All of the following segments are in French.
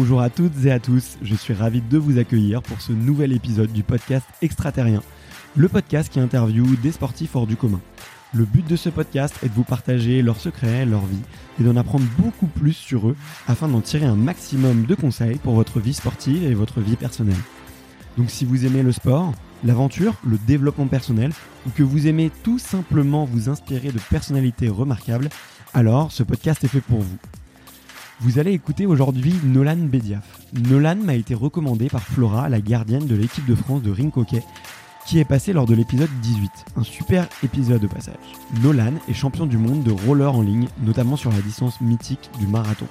Bonjour à toutes et à tous, je suis ravi de vous accueillir pour ce nouvel épisode du podcast Extraterrien, le podcast qui interviewe des sportifs hors du commun. Le but de ce podcast est de vous partager leurs secrets, leur vie et d'en apprendre beaucoup plus sur eux afin d'en tirer un maximum de conseils pour votre vie sportive et votre vie personnelle. Donc si vous aimez le sport, l'aventure, le développement personnel ou que vous aimez tout simplement vous inspirer de personnalités remarquables, alors ce podcast est fait pour vous. Vous allez écouter aujourd'hui Nolan Bediaf. Nolan m'a été recommandé par Flora, la gardienne de l'équipe de France de ring hockey, qui est passée lors de l'épisode 18. Un super épisode au passage. Nolan est champion du monde de roller en ligne, notamment sur la distance mythique du marathon.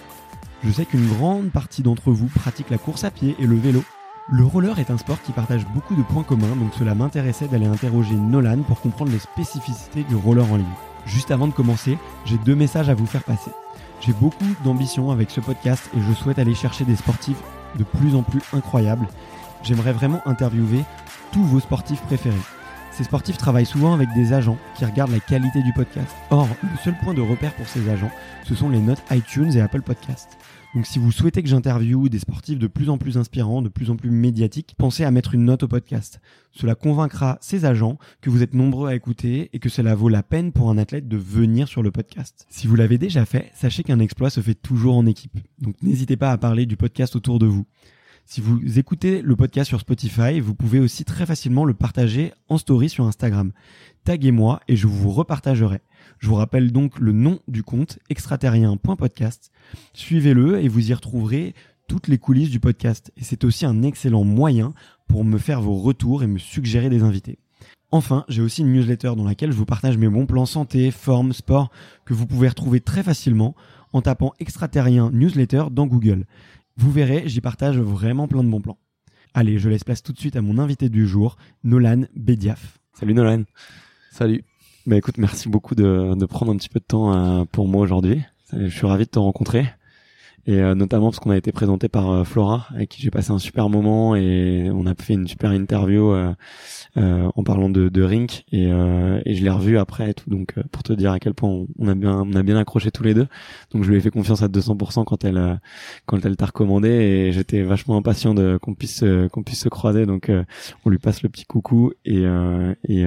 Je sais qu'une grande partie d'entre vous pratique la course à pied et le vélo. Le roller est un sport qui partage beaucoup de points communs, donc cela m'intéressait d'aller interroger Nolan pour comprendre les spécificités du roller en ligne. Juste avant de commencer, j'ai deux messages à vous faire passer. J'ai beaucoup d'ambition avec ce podcast et je souhaite aller chercher des sportifs de plus en plus incroyables. J'aimerais vraiment interviewer tous vos sportifs préférés. Ces sportifs travaillent souvent avec des agents qui regardent la qualité du podcast. Or, le seul point de repère pour ces agents, ce sont les notes iTunes et Apple Podcasts. Donc si vous souhaitez que j'interviewe des sportifs de plus en plus inspirants, de plus en plus médiatiques, pensez à mettre une note au podcast. Cela convaincra ces agents que vous êtes nombreux à écouter et que cela vaut la peine pour un athlète de venir sur le podcast. Si vous l'avez déjà fait, sachez qu'un exploit se fait toujours en équipe. Donc n'hésitez pas à parler du podcast autour de vous. Si vous écoutez le podcast sur Spotify, vous pouvez aussi très facilement le partager en story sur Instagram. Taguez-moi et je vous repartagerai. Je vous rappelle donc le nom du compte extraterrien.podcast. Suivez-le et vous y retrouverez toutes les coulisses du podcast. Et c'est aussi un excellent moyen pour me faire vos retours et me suggérer des invités. Enfin, j'ai aussi une newsletter dans laquelle je vous partage mes bons plans santé, forme, sport, que vous pouvez retrouver très facilement en tapant extraterrien newsletter dans Google. Vous verrez, j'y partage vraiment plein de bons plans. Allez, je laisse place tout de suite à mon invité du jour, Nolan Bediaf. Salut Nolan. Salut. Bah écoute, merci beaucoup de, de prendre un petit peu de temps euh, pour moi aujourd'hui. Je suis ravi de te rencontrer. Et euh, notamment parce qu'on a été présenté par euh, Flora, avec qui j'ai passé un super moment et on a fait une super interview en parlant de, de Rink et, et je l'ai revu après et tout. Donc pour te dire à quel point on, a bien on a bien accroché tous les deux. Donc je lui ai fait confiance à 200% quand elle quand elle t'a recommandé et j'étais vachement impatient de qu'on puisse qu'on puisse se croiser. Donc on lui passe le petit coucou et et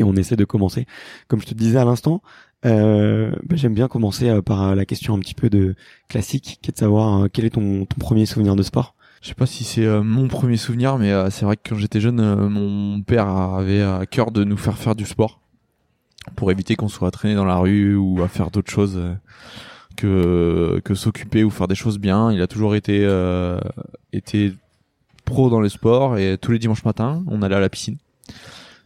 et on essaie de commencer. Comme je te disais à l'instant, euh, bah, j'aime bien commencer euh, par euh, la question un petit peu de classique, qui est de savoir quel est ton, premier souvenir de sport? Je sais pas si c'est mon premier souvenir, mais c'est vrai que quand j'étais jeune, mon père avait à cœur de nous faire faire du sport pour éviter qu'on soit traîné dans la rue ou à faire d'autres choses que s'occuper ou faire des choses bien. Il a toujours été été pro dans le sport et tous les dimanches matins, on allait à la piscine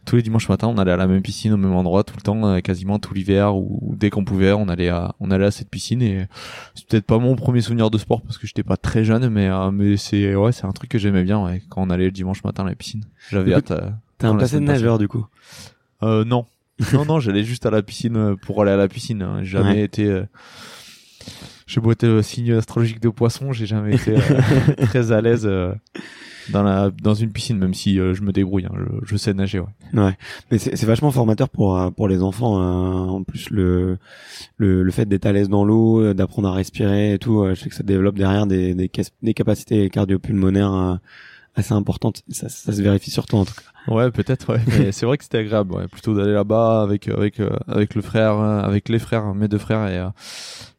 tous les dimanches matins, on allait à la même piscine au même endroit tout le temps, euh, quasiment tout l'hiver ou dès qu'on pouvait, on allait à on allait à cette piscine et c'est peut-être pas mon premier souvenir de sport parce que j'étais pas très jeune, mais euh, mais c'est ouais, c'est un truc que j'aimais bien ouais, quand on allait le dimanche matin à la piscine. J'avais hâte. Euh, T'es un passé de nageur du coup euh, Non, non non, j'allais juste à la piscine pour aller à la piscine. Hein. J'ai jamais été j'ai beau être signe astrologique de poisson, j'ai jamais été très à l'aise dans la dans une piscine même si euh, je me débrouille hein, je, sais nager ouais ouais mais c'est vachement formateur pour euh, pour les enfants hein. en plus le le, le fait d'être à l'aise dans l'eau euh, d'apprendre à respirer et tout je sais que ça développe derrière des des, des capacités cardio-pulmonaires assez importantes ça, ça se vérifie surtout en tout cas ouais peut-être ouais mais c'est vrai que c'était agréable ouais. plutôt d'aller là-bas avec avec avec le frère avec les frères mes deux frères et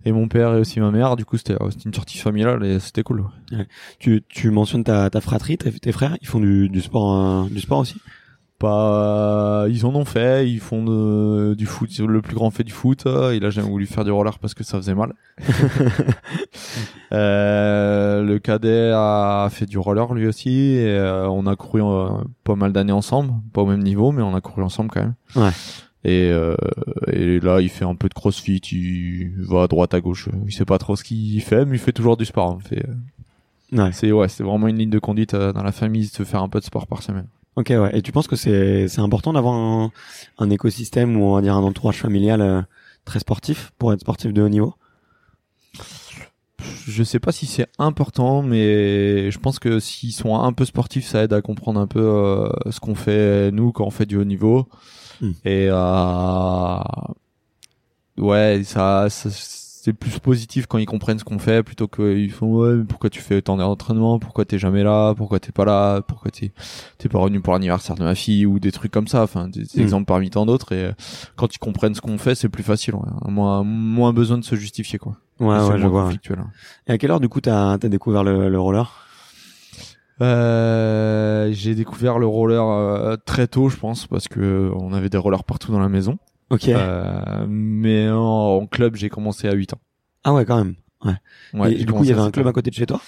et mon père et aussi ma mère. Du coup, c'était une sortie familiale et c'était cool. Ouais. Tu, tu mentionnes ta, ta fratrie, tes, frères, ils font du, du sport, euh, du sport aussi? Pas ils en ont fait ils font de- du foot le plus grand fait du foot. Euh, il a jamais voulu faire du roller parce que ça faisait mal. Euh, le cadet a fait du roller lui aussi et euh, on a couru euh, pas mal d'années ensemble. Pas au même niveau mais on a couru ensemble quand même. Ouais. et, euh, et là il fait un peu de crossfit il va à droite à gauche. Il sait pas trop ce qu'il fait mais il fait toujours du sport Il fait, euh, Ouais. c'est ouais c'est vraiment une ligne de conduite euh, dans la famille de se faire un peu de sport par semaine Ok, ouais. Et tu penses que c'est c'est important d'avoir un, un écosystème ou on va dire un entourage familial euh, très sportif pour être sportif de haut niveau? Je sais pas si c'est important, mais je pense que s'ils sont un peu sportifs, ça aide à comprendre un peu euh, ce qu'on fait nous quand on fait du haut niveau. Hmm. Et euh, ouais, ça, ça- c'est plus positif quand ils comprennent ce qu'on fait plutôt qu'ils font ouais, mais pourquoi tu fais tant d'entraînement, pourquoi t'es jamais là, pourquoi t'es pas là, pourquoi t'es t'es pas revenu pour l'anniversaire de ma fille? Ou des trucs comme ça. Enfin, des, des Hmm. exemples parmi tant d'autres. Et quand ils comprennent ce qu'on fait, c'est plus facile. Ouais. Moins moins besoin de se justifier quoi. Ouais, ouais, je vois. hein. Et à quelle heure du coup t'as as découvert le, le roller? Euh, j'ai découvert le roller euh, très tôt, je pense, parce que euh, on avait des rollers partout dans la maison. Ok. Euh, mais en, en club, j'ai commencé à 8 ans. Ah ouais, quand même. Ouais, et j'ai du coup, il y avait un club à côté de chez toi?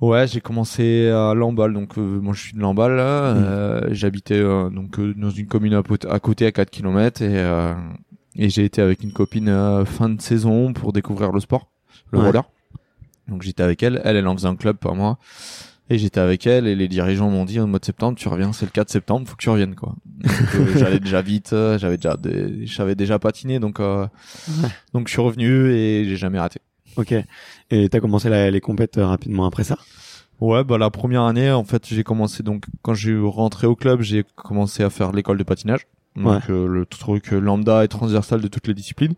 Ouais, j'ai commencé à Lamballe, donc euh, moi je suis de Lamballe. là. Mm. Euh, J'habitais euh, donc euh, dans une commune à, côté à 4 km et euh, et j'ai été avec une copine euh, fin de saison pour découvrir le sport, le Ouais. roller. Donc j'étais avec elle, elle elle en faisait un club par moi. Et j'étais avec elle et les dirigeants m'ont dit au mois de septembre tu reviens c'est le 4 septembre faut que tu reviennes quoi. Euh, j'allais déjà vite, euh, j'avais déjà des- j'avais déjà patiné donc euh, Ouais. donc je suis revenu et j'ai jamais raté. Ok. Et t'as commencé la- les compètes euh, rapidement après ça? Ouais, bah la première année, en fait, j'ai commencé donc quand j'ai rentré au club, j'ai commencé à faire l'école de patinage, donc euh, le truc lambda et transversal de toutes les disciplines.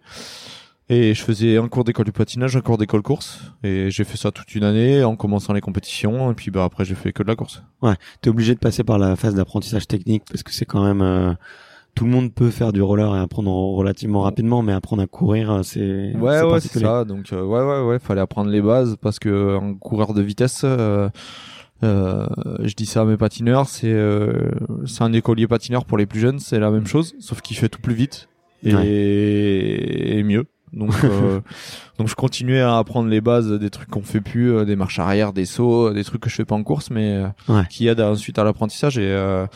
Et je faisais un cours d'école de patinage, un cours d'école course, et j'ai fait ça toute une année en commençant les compétitions, et puis bah après j'ai fait que de la course. T'es obligé de passer par la phase d'apprentissage technique parce que c'est quand même euh, tout le monde peut faire du roller et apprendre en- relativement rapidement, mais apprendre à courir, euh, c'est Ouais, c'est ouais, c'est ça. Donc euh, ouais, ouais, ouais, fallait apprendre les bases parce que un coureur de vitesse. Euh, euh, je dis ça à mes patineurs, c'est euh, c'est un écolier patineur pour les plus jeunes, c'est la même chose, sauf qu'il fait tout plus vite et, Ouais. et mieux. Donc euh, donc je continuais à apprendre les bases des trucs qu'on fait plus, euh, des marches arrière, des sauts, des trucs que je fais pas en course, mais euh, Ouais. qui aident ensuite à l'apprentissage et euh,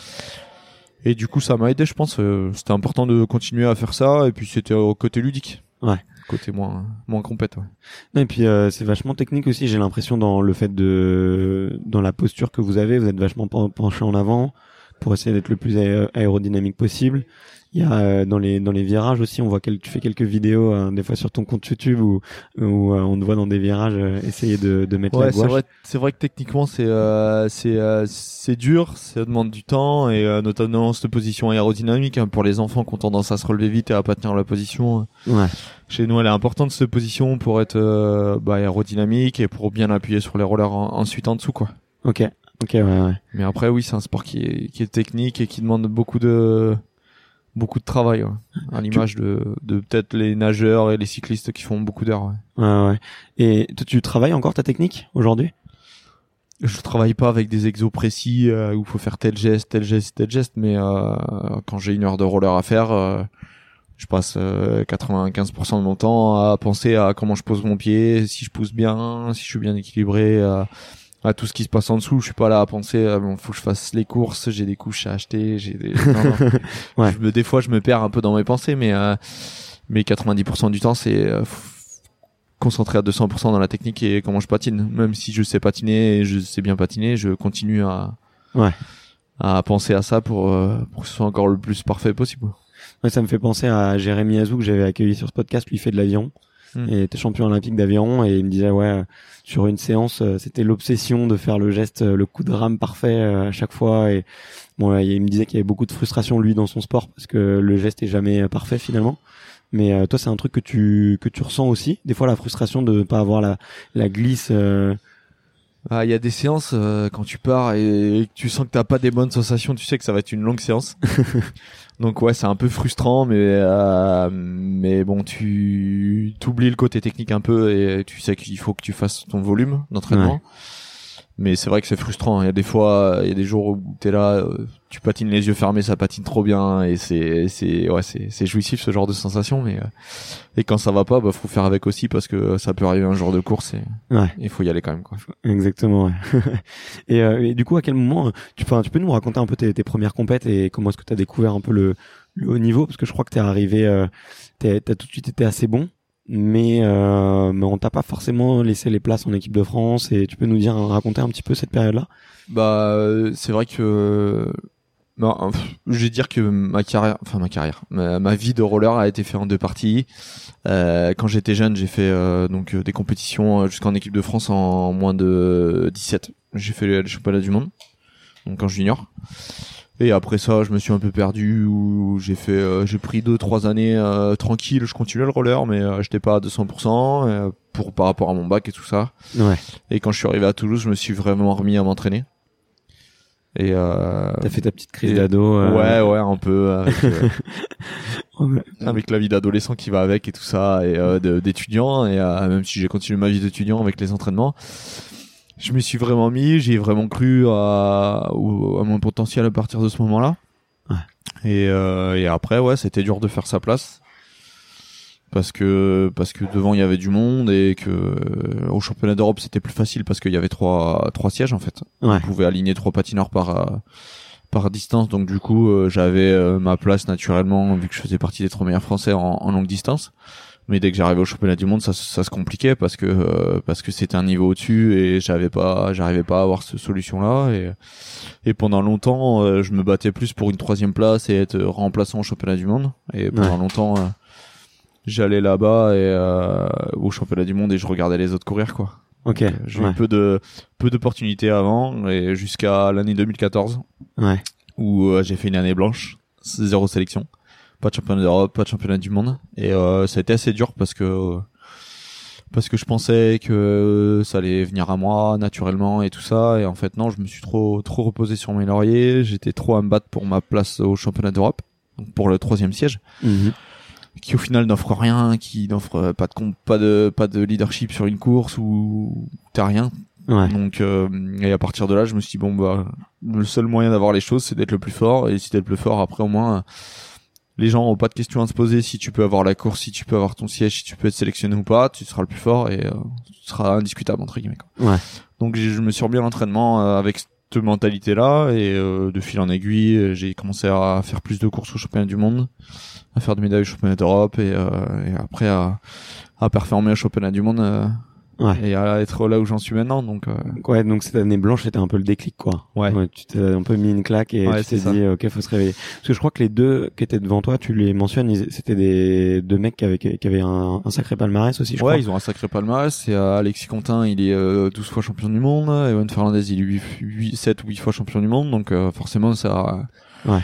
et du coup ça m'a aidé, je pense. Euh, c'était important de continuer à faire ça et puis c'était au côté ludique. Ouais. Côté moins moins compète. Ouais. Et puis euh, c'est vachement technique aussi. J'ai l'impression dans le fait de dans la posture que vous avez, vous êtes vachement pen- penché en avant pour essayer d'être le plus aé- aérodynamique possible. Il y a euh, dans les dans les virages aussi, on voit que tu fais quelques vidéos euh, des fois sur ton compte YouTube où où euh, on te voit dans des virages euh, essayer de de mettre la Ouais, c'est gouache. vrai, c'est vrai que techniquement c'est euh, c'est euh, c'est dur, ça demande du temps et euh, notamment cette position aérodynamique hein, pour les enfants qui ont tendance à se relever vite et à pas tenir la position. Ouais. Chez nous, elle est importante cette position pour être euh, bah, aérodynamique et pour bien appuyer sur les rollers en- ensuite en dessous quoi. Ok. Ok. Ouais. ouais. Mais après oui, c'est un sport qui est qui est technique et qui demande beaucoup de beaucoup de travail ouais. à l'image de de peut-être les nageurs et les cyclistes qui font beaucoup d'heures. ouais. Ouais, ouais. Et toi, tu travailles encore ta technique aujourd'hui? Je travaille pas avec des exos précis euh, où il faut faire tel geste, tel geste, tel geste, mais euh, quand j'ai une heure de roller à faire, euh, je passe euh, 95% de mon temps à penser à comment je pose mon pied, si je pousse bien, si je suis bien équilibré, euh, à tout ce qui se passe en dessous. Je suis pas là à penser, euh, bon, faut que je fasse les courses, j'ai des couches à acheter, j'ai des. Non, non. Ouais. Je me, des fois, je me perds un peu dans mes pensées, mais euh, mais 90% du temps, c'est euh, concentré à 200% dans la technique et comment je patine. Même si je sais patiner et je sais bien patiner, je continue à Ouais. à penser à ça pour euh, pour que ce soit encore le plus parfait possible. Ouais, ça me fait penser à Jérémy Azou que j'avais accueilli sur ce podcast. Lui il fait de l'avion Hmm. et était champion olympique d'aviron et il me disait ouais sur une séance euh, c'était l'obsession de faire le geste euh, le coup de rame parfait euh, à chaque fois et bon il me disait qu'il y avait beaucoup de frustration lui dans son sport parce que le geste est jamais parfait finalement. Mais euh, toi c'est un truc que tu que tu ressens aussi des fois la frustration de pas avoir la la glisse. euh, Ah, il y a des séances euh, quand tu pars et, et que tu sens que t'as pas des bonnes sensations, tu sais que ça va être une longue séance. Donc ouais, c'est un peu frustrant, mais euh, mais bon, tu t'oublies le côté technique un peu et tu sais qu'il faut que tu fasses ton volume d'entraînement. Mais c'est vrai que c'est frustrant. Il y a des fois, il y a des jours où t'es là, euh, tu patines les yeux fermés, ça patine trop bien et c'est c'est ouais c'est c'est jouissif ce genre de sensation. Mais euh, et quand ça va pas, bah faut faire avec aussi parce que ça peut arriver un jour de course et Ouais. il faut y aller quand même quoi. Exactement. Ouais. et, euh, et du coup, à quel moment tu peux, tu peux nous raconter un peu tes, tes premières compètes et comment est-ce que tu as découvert un peu le, le haut niveau? Parce que je crois que t'es arrivé, euh, t'as tout de suite été assez bon, mais euh, mais on t'a pas forcément laissé les places en équipe de France et tu peux nous dire raconter un petit peu cette période-là? Bah euh, c'est vrai que bah, pff, je vais dire que ma carrière, enfin ma carrière, ma, vie de roller a été faite en deux parties. Euh, quand j'étais jeune, j'ai fait euh, donc euh, des compétitions euh, jusqu'en équipe de France en moins de 17. J'ai fait les championnats du monde, donc en junior. Et après ça, je me suis un peu perdu où j'ai fait, euh, j'ai pris deux trois années euh, tranquille. Je continuais le roller, mais euh, j'étais pas à 200% euh, pour par rapport à mon bac et tout ça. Ouais. Et quand je suis arrivé à Toulouse, je me suis vraiment remis à m'entraîner. Et euh, T'as fait ta petite crise et- d'ado. euh, ouais, ouais, un peu avec, euh, avec la vie d'adolescent qui va avec et tout ça, et euh, d'étudiant. Et euh, même si j'ai continué ma vie d'étudiant avec les entraînements, je me suis vraiment mis, j'ai vraiment cru à, à mon potentiel à partir de ce moment-là. Ouais. Et, euh, et après, ouais, c'était dur de faire sa place. Parce que parce que devant il y avait du monde et que euh, au championnat d'Europe c'était plus facile parce qu'il y avait trois trois sièges en fait. Ouais. On pouvait aligner trois patineurs par euh, par distance donc du coup euh, j'avais ma place naturellement vu que je faisais partie des trois meilleurs français en, en longue distance mais dès que j'arrivais au championnat du monde ça, ça se compliquait parce que euh, parce que c'était un niveau au-dessus et j'avais pas j'arrivais pas à avoir cette solution là et et pendant longtemps euh, je me battais plus pour une troisième place et être remplaçant au championnat du monde et pendant Ouais. longtemps euh, j'allais là-bas et euh, au championnat du monde et je regardais les autres courir quoi Ok. euh, J'ai ouais. eu peu de peu d'opportunités avant et jusqu'à l'année 2014 Ouais. où j'ai fait une année blanche, zéro sélection, pas de championnat d'Europe, pas de championnat du monde et euh, ça a été assez dur parce que parce que je pensais que ça allait venir à moi naturellement et tout ça et en fait non, je me suis trop trop reposé sur mes lauriers, j'étais trop à me battre pour ma place au championnat d'Europe, pour le troisième siège Mhm. qui au final n'offre rien, qui n'offre pas de pas de pas de leadership sur une course où t'as rien. Ouais. Donc euh, et à partir de là, je me suis dit bon bah le seul moyen d'avoir les choses, c'est d'être le plus fort et si t'es le plus fort, après au moins euh, les gens ont pas de questions à se poser si tu peux avoir la course, si tu peux avoir ton siège, si tu peux être sélectionné ou pas, tu seras le plus fort et euh, tu seras indiscutable entre guillemets. Quoi. Ouais. Donc je me suis remis à l'entraînement euh, avec cette mentalité là et euh, de fil en aiguille, euh, j'ai commencé à faire plus de courses au championnat du monde, à faire des médailles au championnat d'Europe et, euh, et après à, à performer au championnat du monde euh, Ouais. et à être là où j'en suis maintenant. Donc euh, Ouais, donc cette année blanche, c'était un peu le déclic, quoi. Ouais. tu t'es un peu mis une claque et Ouais, tu t'es dit, ok, faut se réveiller. Parce que je crois que les deux qui étaient devant toi, tu les mentionnes, c'était des deux mecs qui avaient, qui avaient un, un sacré palmarès aussi, je ouais, crois. ils ont un sacré palmarès. C'est euh, Alexis Contin, il est euh, 12 fois champion du monde. Ewan Fernandez, il est 8, 8, 7 ou 8 fois champion du monde. Donc euh, forcément, ça, Ouais.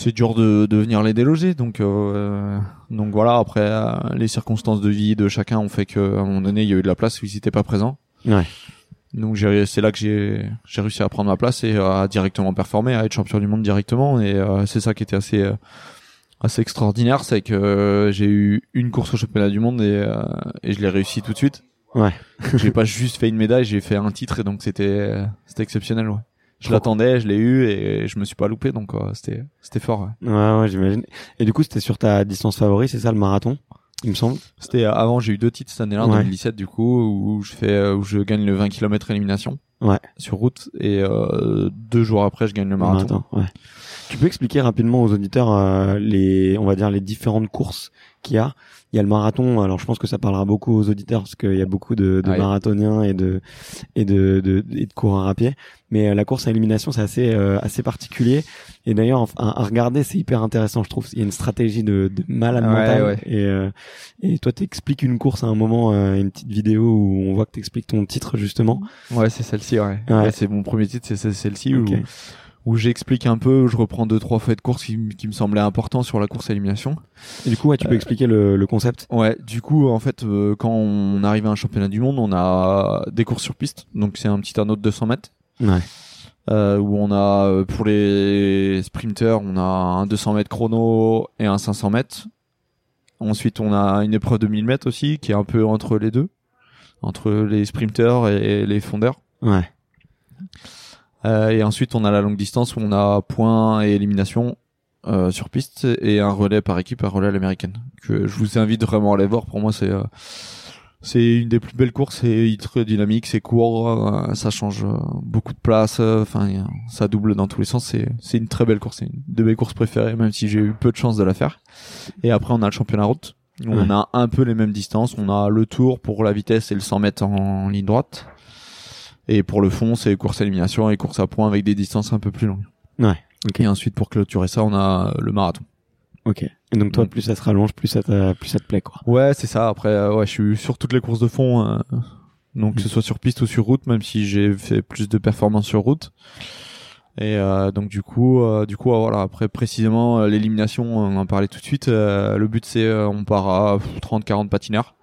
C'est dur de, de venir les déloger. Donc, euh, donc voilà. Après, euh, les circonstances de vie de chacun ont fait qu'à un moment donné, il y a eu de la place où ils n'étaient pas présents. Ouais. Donc c'est là que j'ai j'ai réussi à prendre ma place et à directement performer, à être champion du monde directement. Et euh, c'est ça qui était assez euh, assez extraordinaire, c'est que euh, j'ai eu une course au championnat du monde et, euh, et je l'ai réussi tout de suite. Ouais. j'ai pas juste fait une médaille, j'ai fait un titre et donc c'était c'était exceptionnel. Ouais. Je l'attendais, je l'ai eu et je me suis pas loupé donc euh, c'était c'était fort. Ouais. Ouais, ouais, j'imagine. Et du coup, c'était sur ta distance favorite, c'est ça, le marathon, il me semble? C'était euh, avant j'ai eu deux titres cette année-là en Ouais. 2017 du coup où je fais euh, où je gagne le 20 km élimination. Ouais. Sur route et euh, deux jours après je gagne le marathon. ouais. Tu peux expliquer rapidement aux auditeurs euh, les, on va dire les différentes courses qu'il y a? Il y a le marathon. Alors je pense que ça parlera beaucoup aux auditeurs parce qu'il y a beaucoup de, de marathoniens et de et de, de et de coureurs à pied. Mais euh, la course à élimination c'est assez euh, assez particulier. Et d'ailleurs à, à regarder c'est hyper intéressant je trouve. Il y a une stratégie de, de malade Ouais, mental. ouais. Et euh, et toi t'expliques une course à un moment, euh, une petite vidéo où on voit que t'expliques ton titre justement. Ouais, c'est celle-ci, ouais. Ouais. C'est mon premier titre, c'est celle-ci où, où j'explique un peu, où je reprends deux, trois faits de course qui, me semblaient importants sur la course à élimination. Et du coup ouais tu peux expliquer le, le concept. Ouais, du coup, en fait, euh, quand on arrive à un championnat du monde, on a des courses sur piste. Donc, c'est un petit anneau de 200 mètres. Ouais. Euh, où on a, euh, pour les sprinters, on a un 200 mètres chrono et un 500 mètres. Ensuite, on a une épreuve de 1000 mètres aussi, qui est un peu entre les deux. Entre les sprinters et les fondeurs. Ouais. Euh, et ensuite, on a la longue distance où on a points et élimination euh, sur piste et un relais par équipe, un relais à l'américaine. Que je vous invite vraiment à aller voir. Pour moi, c'est euh, c'est une des plus belles courses. C'est très dynamique, c'est court, euh, ça change euh, beaucoup de place. Enfin, ça double dans tous les sens. C'est c'est une très belle course. C'est une de mes courses préférées, même si j'ai eu peu de chance de la faire. Et après, on a le championnat route. où On a un peu les mêmes distances. On a le tour pour la vitesse et le 100 mètres en ligne droite. Et pour le fond, c'est course à élimination et course à points avec des distances un peu plus longues. Ouais. Ok. Et ensuite, pour clôturer ça, on a le marathon. Ok. Et donc toi, Mm. plus ça se rallonge, plus ça te, plus ça te plaît, quoi. Ouais, c'est ça. Après, euh, ouais, je suis sur toutes les courses de fond, euh, donc que ce soit sur piste ou sur route, même si j'ai fait plus de performances sur route. Et euh, donc du coup, euh, du coup, euh, voilà. Après, précisément, euh, l'élimination, on en parlait tout de suite. euh, le but, c'est euh, on part à 30-40 patineurs,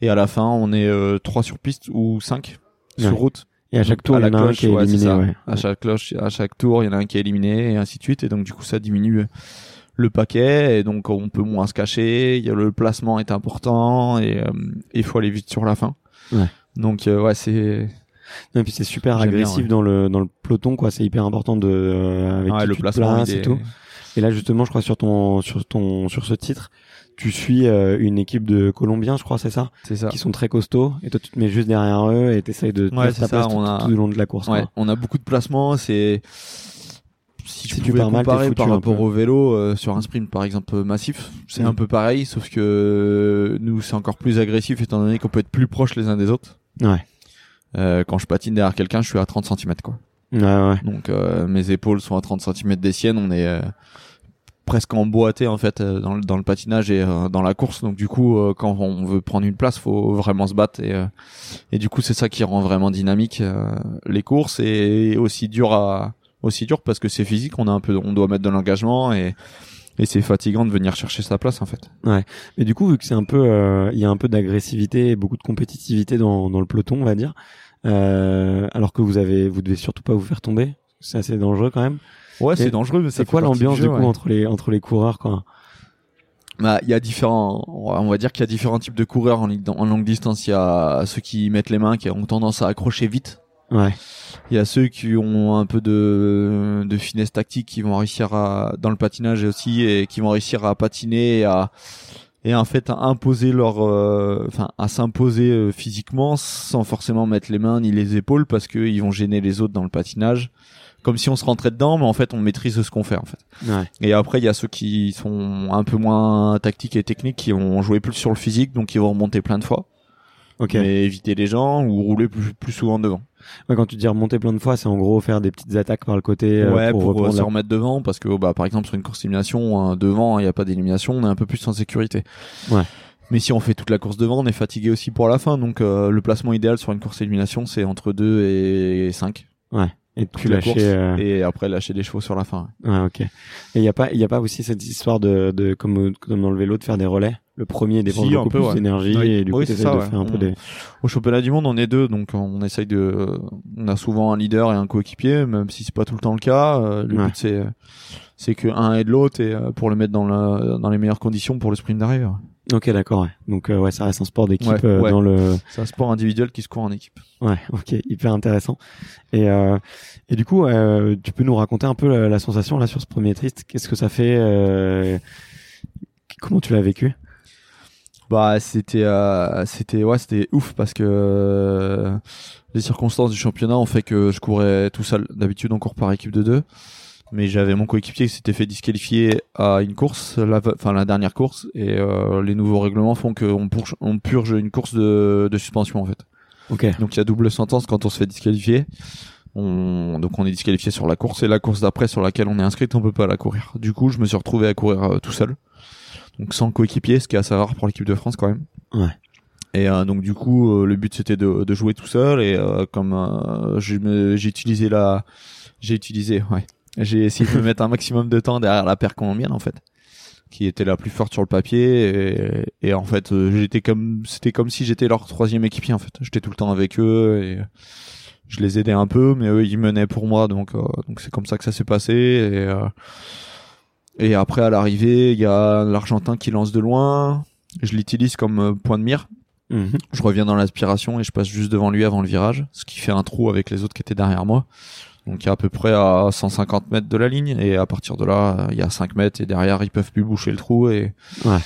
et à la fin, on est euh, 3 sur piste ou 5 sur Ouais. route. Et à chaque tour, il y en a un qui est éliminé. À chaque cloche, à chaque tour, il y en a un qui est éliminé et ainsi de suite. Et donc du coup, ça diminue le paquet et donc on peut moins se cacher. Il y a le placement est important et euh, il faut aller vite sur la fin. Ouais. Donc euh, ouais, c'est et puis c'est super bien, agressif ouais. dans le dans le peloton, quoi. C'est hyper important de euh, avec ouais, qui le placement et est- tout. Et là, justement, je crois sur ton sur ton sur ce titre, tu suis euh, une équipe de Colombiens, je crois, c'est ça, c'est ça. qui sont très costauds. Et toi, tu te mets juste derrière eux et t'essayes de Ouais, ta ça, place tout, on a- tout le long de la course. Ouais, quoi. on a beaucoup de placements. C'est si Si tu pars mal, foutu par rapport au vélo euh, sur un sprint par exemple massif, c'est Mm. un peu pareil, sauf que euh, nous c'est encore plus agressif étant donné qu'on peut être plus proche les uns des autres. Ouais. Euh, quand je patine derrière quelqu'un, je suis à 30 cm quoi. Ouais, ouais. Donc euh, mes épaules sont à 30 cm des siennes, on est euh, presque emboîté en fait euh, dans, le, dans le patinage et euh, dans la course. Donc du coup, euh, quand on veut prendre une place, faut vraiment se battre et et du coup c'est ça qui rend vraiment dynamique les courses et aussi dur à aussi dur parce que c'est physique. On a un peu, on doit mettre de l'engagement et et c'est fatigant de venir chercher sa place en fait. Mais du coup, vu que c'est un peu, il y a un peu d'agressivité et beaucoup de compétitivité dans, dans le peloton, on va dire. Alors que vous avez, vous devez surtout pas vous faire tomber. C'est assez dangereux quand même. Ouais, c'est dangereux, mais C'est quoi l'ambiance du jeu, coup ouais. entre les entre les coureurs quoi Bah, il y a différents, on va dire qu'il y a différents types de coureurs en, ligue- en longue distance. Il y a ceux qui mettent les mains, qui ont tendance à accrocher vite. Ouais. Il y a ceux qui ont un peu de, de finesse tactique, qui vont réussir à, dans le patinage aussi, et qui vont réussir à patiner et à, et en fait à imposer leur, euh, enfin à s'imposer euh, physiquement sans forcément mettre les mains ni les épaules parce qu'ils vont gêner les autres dans le patinage, comme si on se rentrait dedans, mais en fait on maîtrise ce qu'on fait en fait. Ouais. Et après, il y a ceux qui sont un peu moins tactiques et techniques, qui vont jouer plus sur le physique, donc ils vont remonter plein de fois, Ok. mais éviter les gens ou rouler plus, plus souvent devant. Ouais, quand tu dis remonter plein de fois, c'est en gros faire des petites attaques par le côté euh, ouais, pour, pour, reprendre se la- remettre devant, parce que bah, par exemple sur une course d'élimination, euh, devant, il n'y a pas d'élimination, on est un peu plus en sécurité. Ouais. Mais si on fait toute la course devant, on est fatigué aussi pour la fin, donc euh, le placement idéal sur une course d'élimination, c'est entre 2 et 5. Et tu la lâcher. course, euh, Et après lâcher des chevaux sur la fin. Ouais, ok. Et il y a pas, il y a pas aussi cette histoire de, de comme, comme dans le vélo, de faire des relais? Le premier dépense Si, beaucoup peu, plus ouais. d'énergie Oui. et du coup Oui, ça, de ouais. faire un peu des. Au championnat du monde, on est deux, donc on essaye de, on a souvent un leader et un coéquipier, même si c'est pas tout le temps le cas. Euh, le Ouais. but c'est, c'est que un aide l'autre et euh, pour le mettre dans la, dans les meilleures conditions pour le sprint d'arrivée. Ok, d'accord. Ouais. Donc euh, ouais, ça reste un sport d'équipe Ouais, euh, ouais. dans le. C'est un sport individuel qui se court en équipe. Ouais, ok, hyper intéressant. Et euh, et du coup, euh, tu peux nous raconter un peu la, la sensation là sur ce premier triste? Qu'est-ce que ça fait euh, Comment tu l'as vécu? Bah c'était, euh, c'était, ouais, c'était ouf parce que les circonstances du championnat ont fait que je courais tout seul. D'habitude on court par équipe de deux. Mais j'avais mon coéquipier qui s'était fait disqualifier à une course, la, enfin la dernière course, et euh, les nouveaux règlements font qu'on purge, on purge une course de, de suspension en fait. Ok. Donc il y a double sentence quand on se fait disqualifier. On, donc on est disqualifié sur la course et la course d'après sur laquelle on est inscrit, on peut pas la courir. Du coup, je me suis retrouvé à courir euh, tout seul, donc sans coéquipier, ce qui est assez rare pour l'équipe de France quand même. Ouais. Et euh, donc du coup, euh, le but c'était de, de jouer tout seul et euh, comme euh, j'ai utilisé la, j'ai utilisé, ouais, j'ai essayé de me mettre un maximum de temps derrière la paire colombienne en fait, qui était la plus forte sur le papier et, et en fait euh, j'étais comme, c'était comme si j'étais leur troisième équipier en fait. J'étais tout le temps avec eux et je les aidais un peu, mais eux ils menaient pour moi donc euh, donc c'est comme ça que ça s'est passé et euh, et après à l'arrivée il y a l'Argentin qui lance de loin, je l'utilise comme euh, point de mire Mhm. Je reviens dans l'aspiration et je passe juste devant lui avant le virage, ce qui fait un trou avec les autres qui étaient derrière moi. Donc il y a à peu près à 150 mètres de la ligne. Et à partir de là, il y a 5 mètres. Et derrière ils peuvent plus boucher le trou. Et Ouais.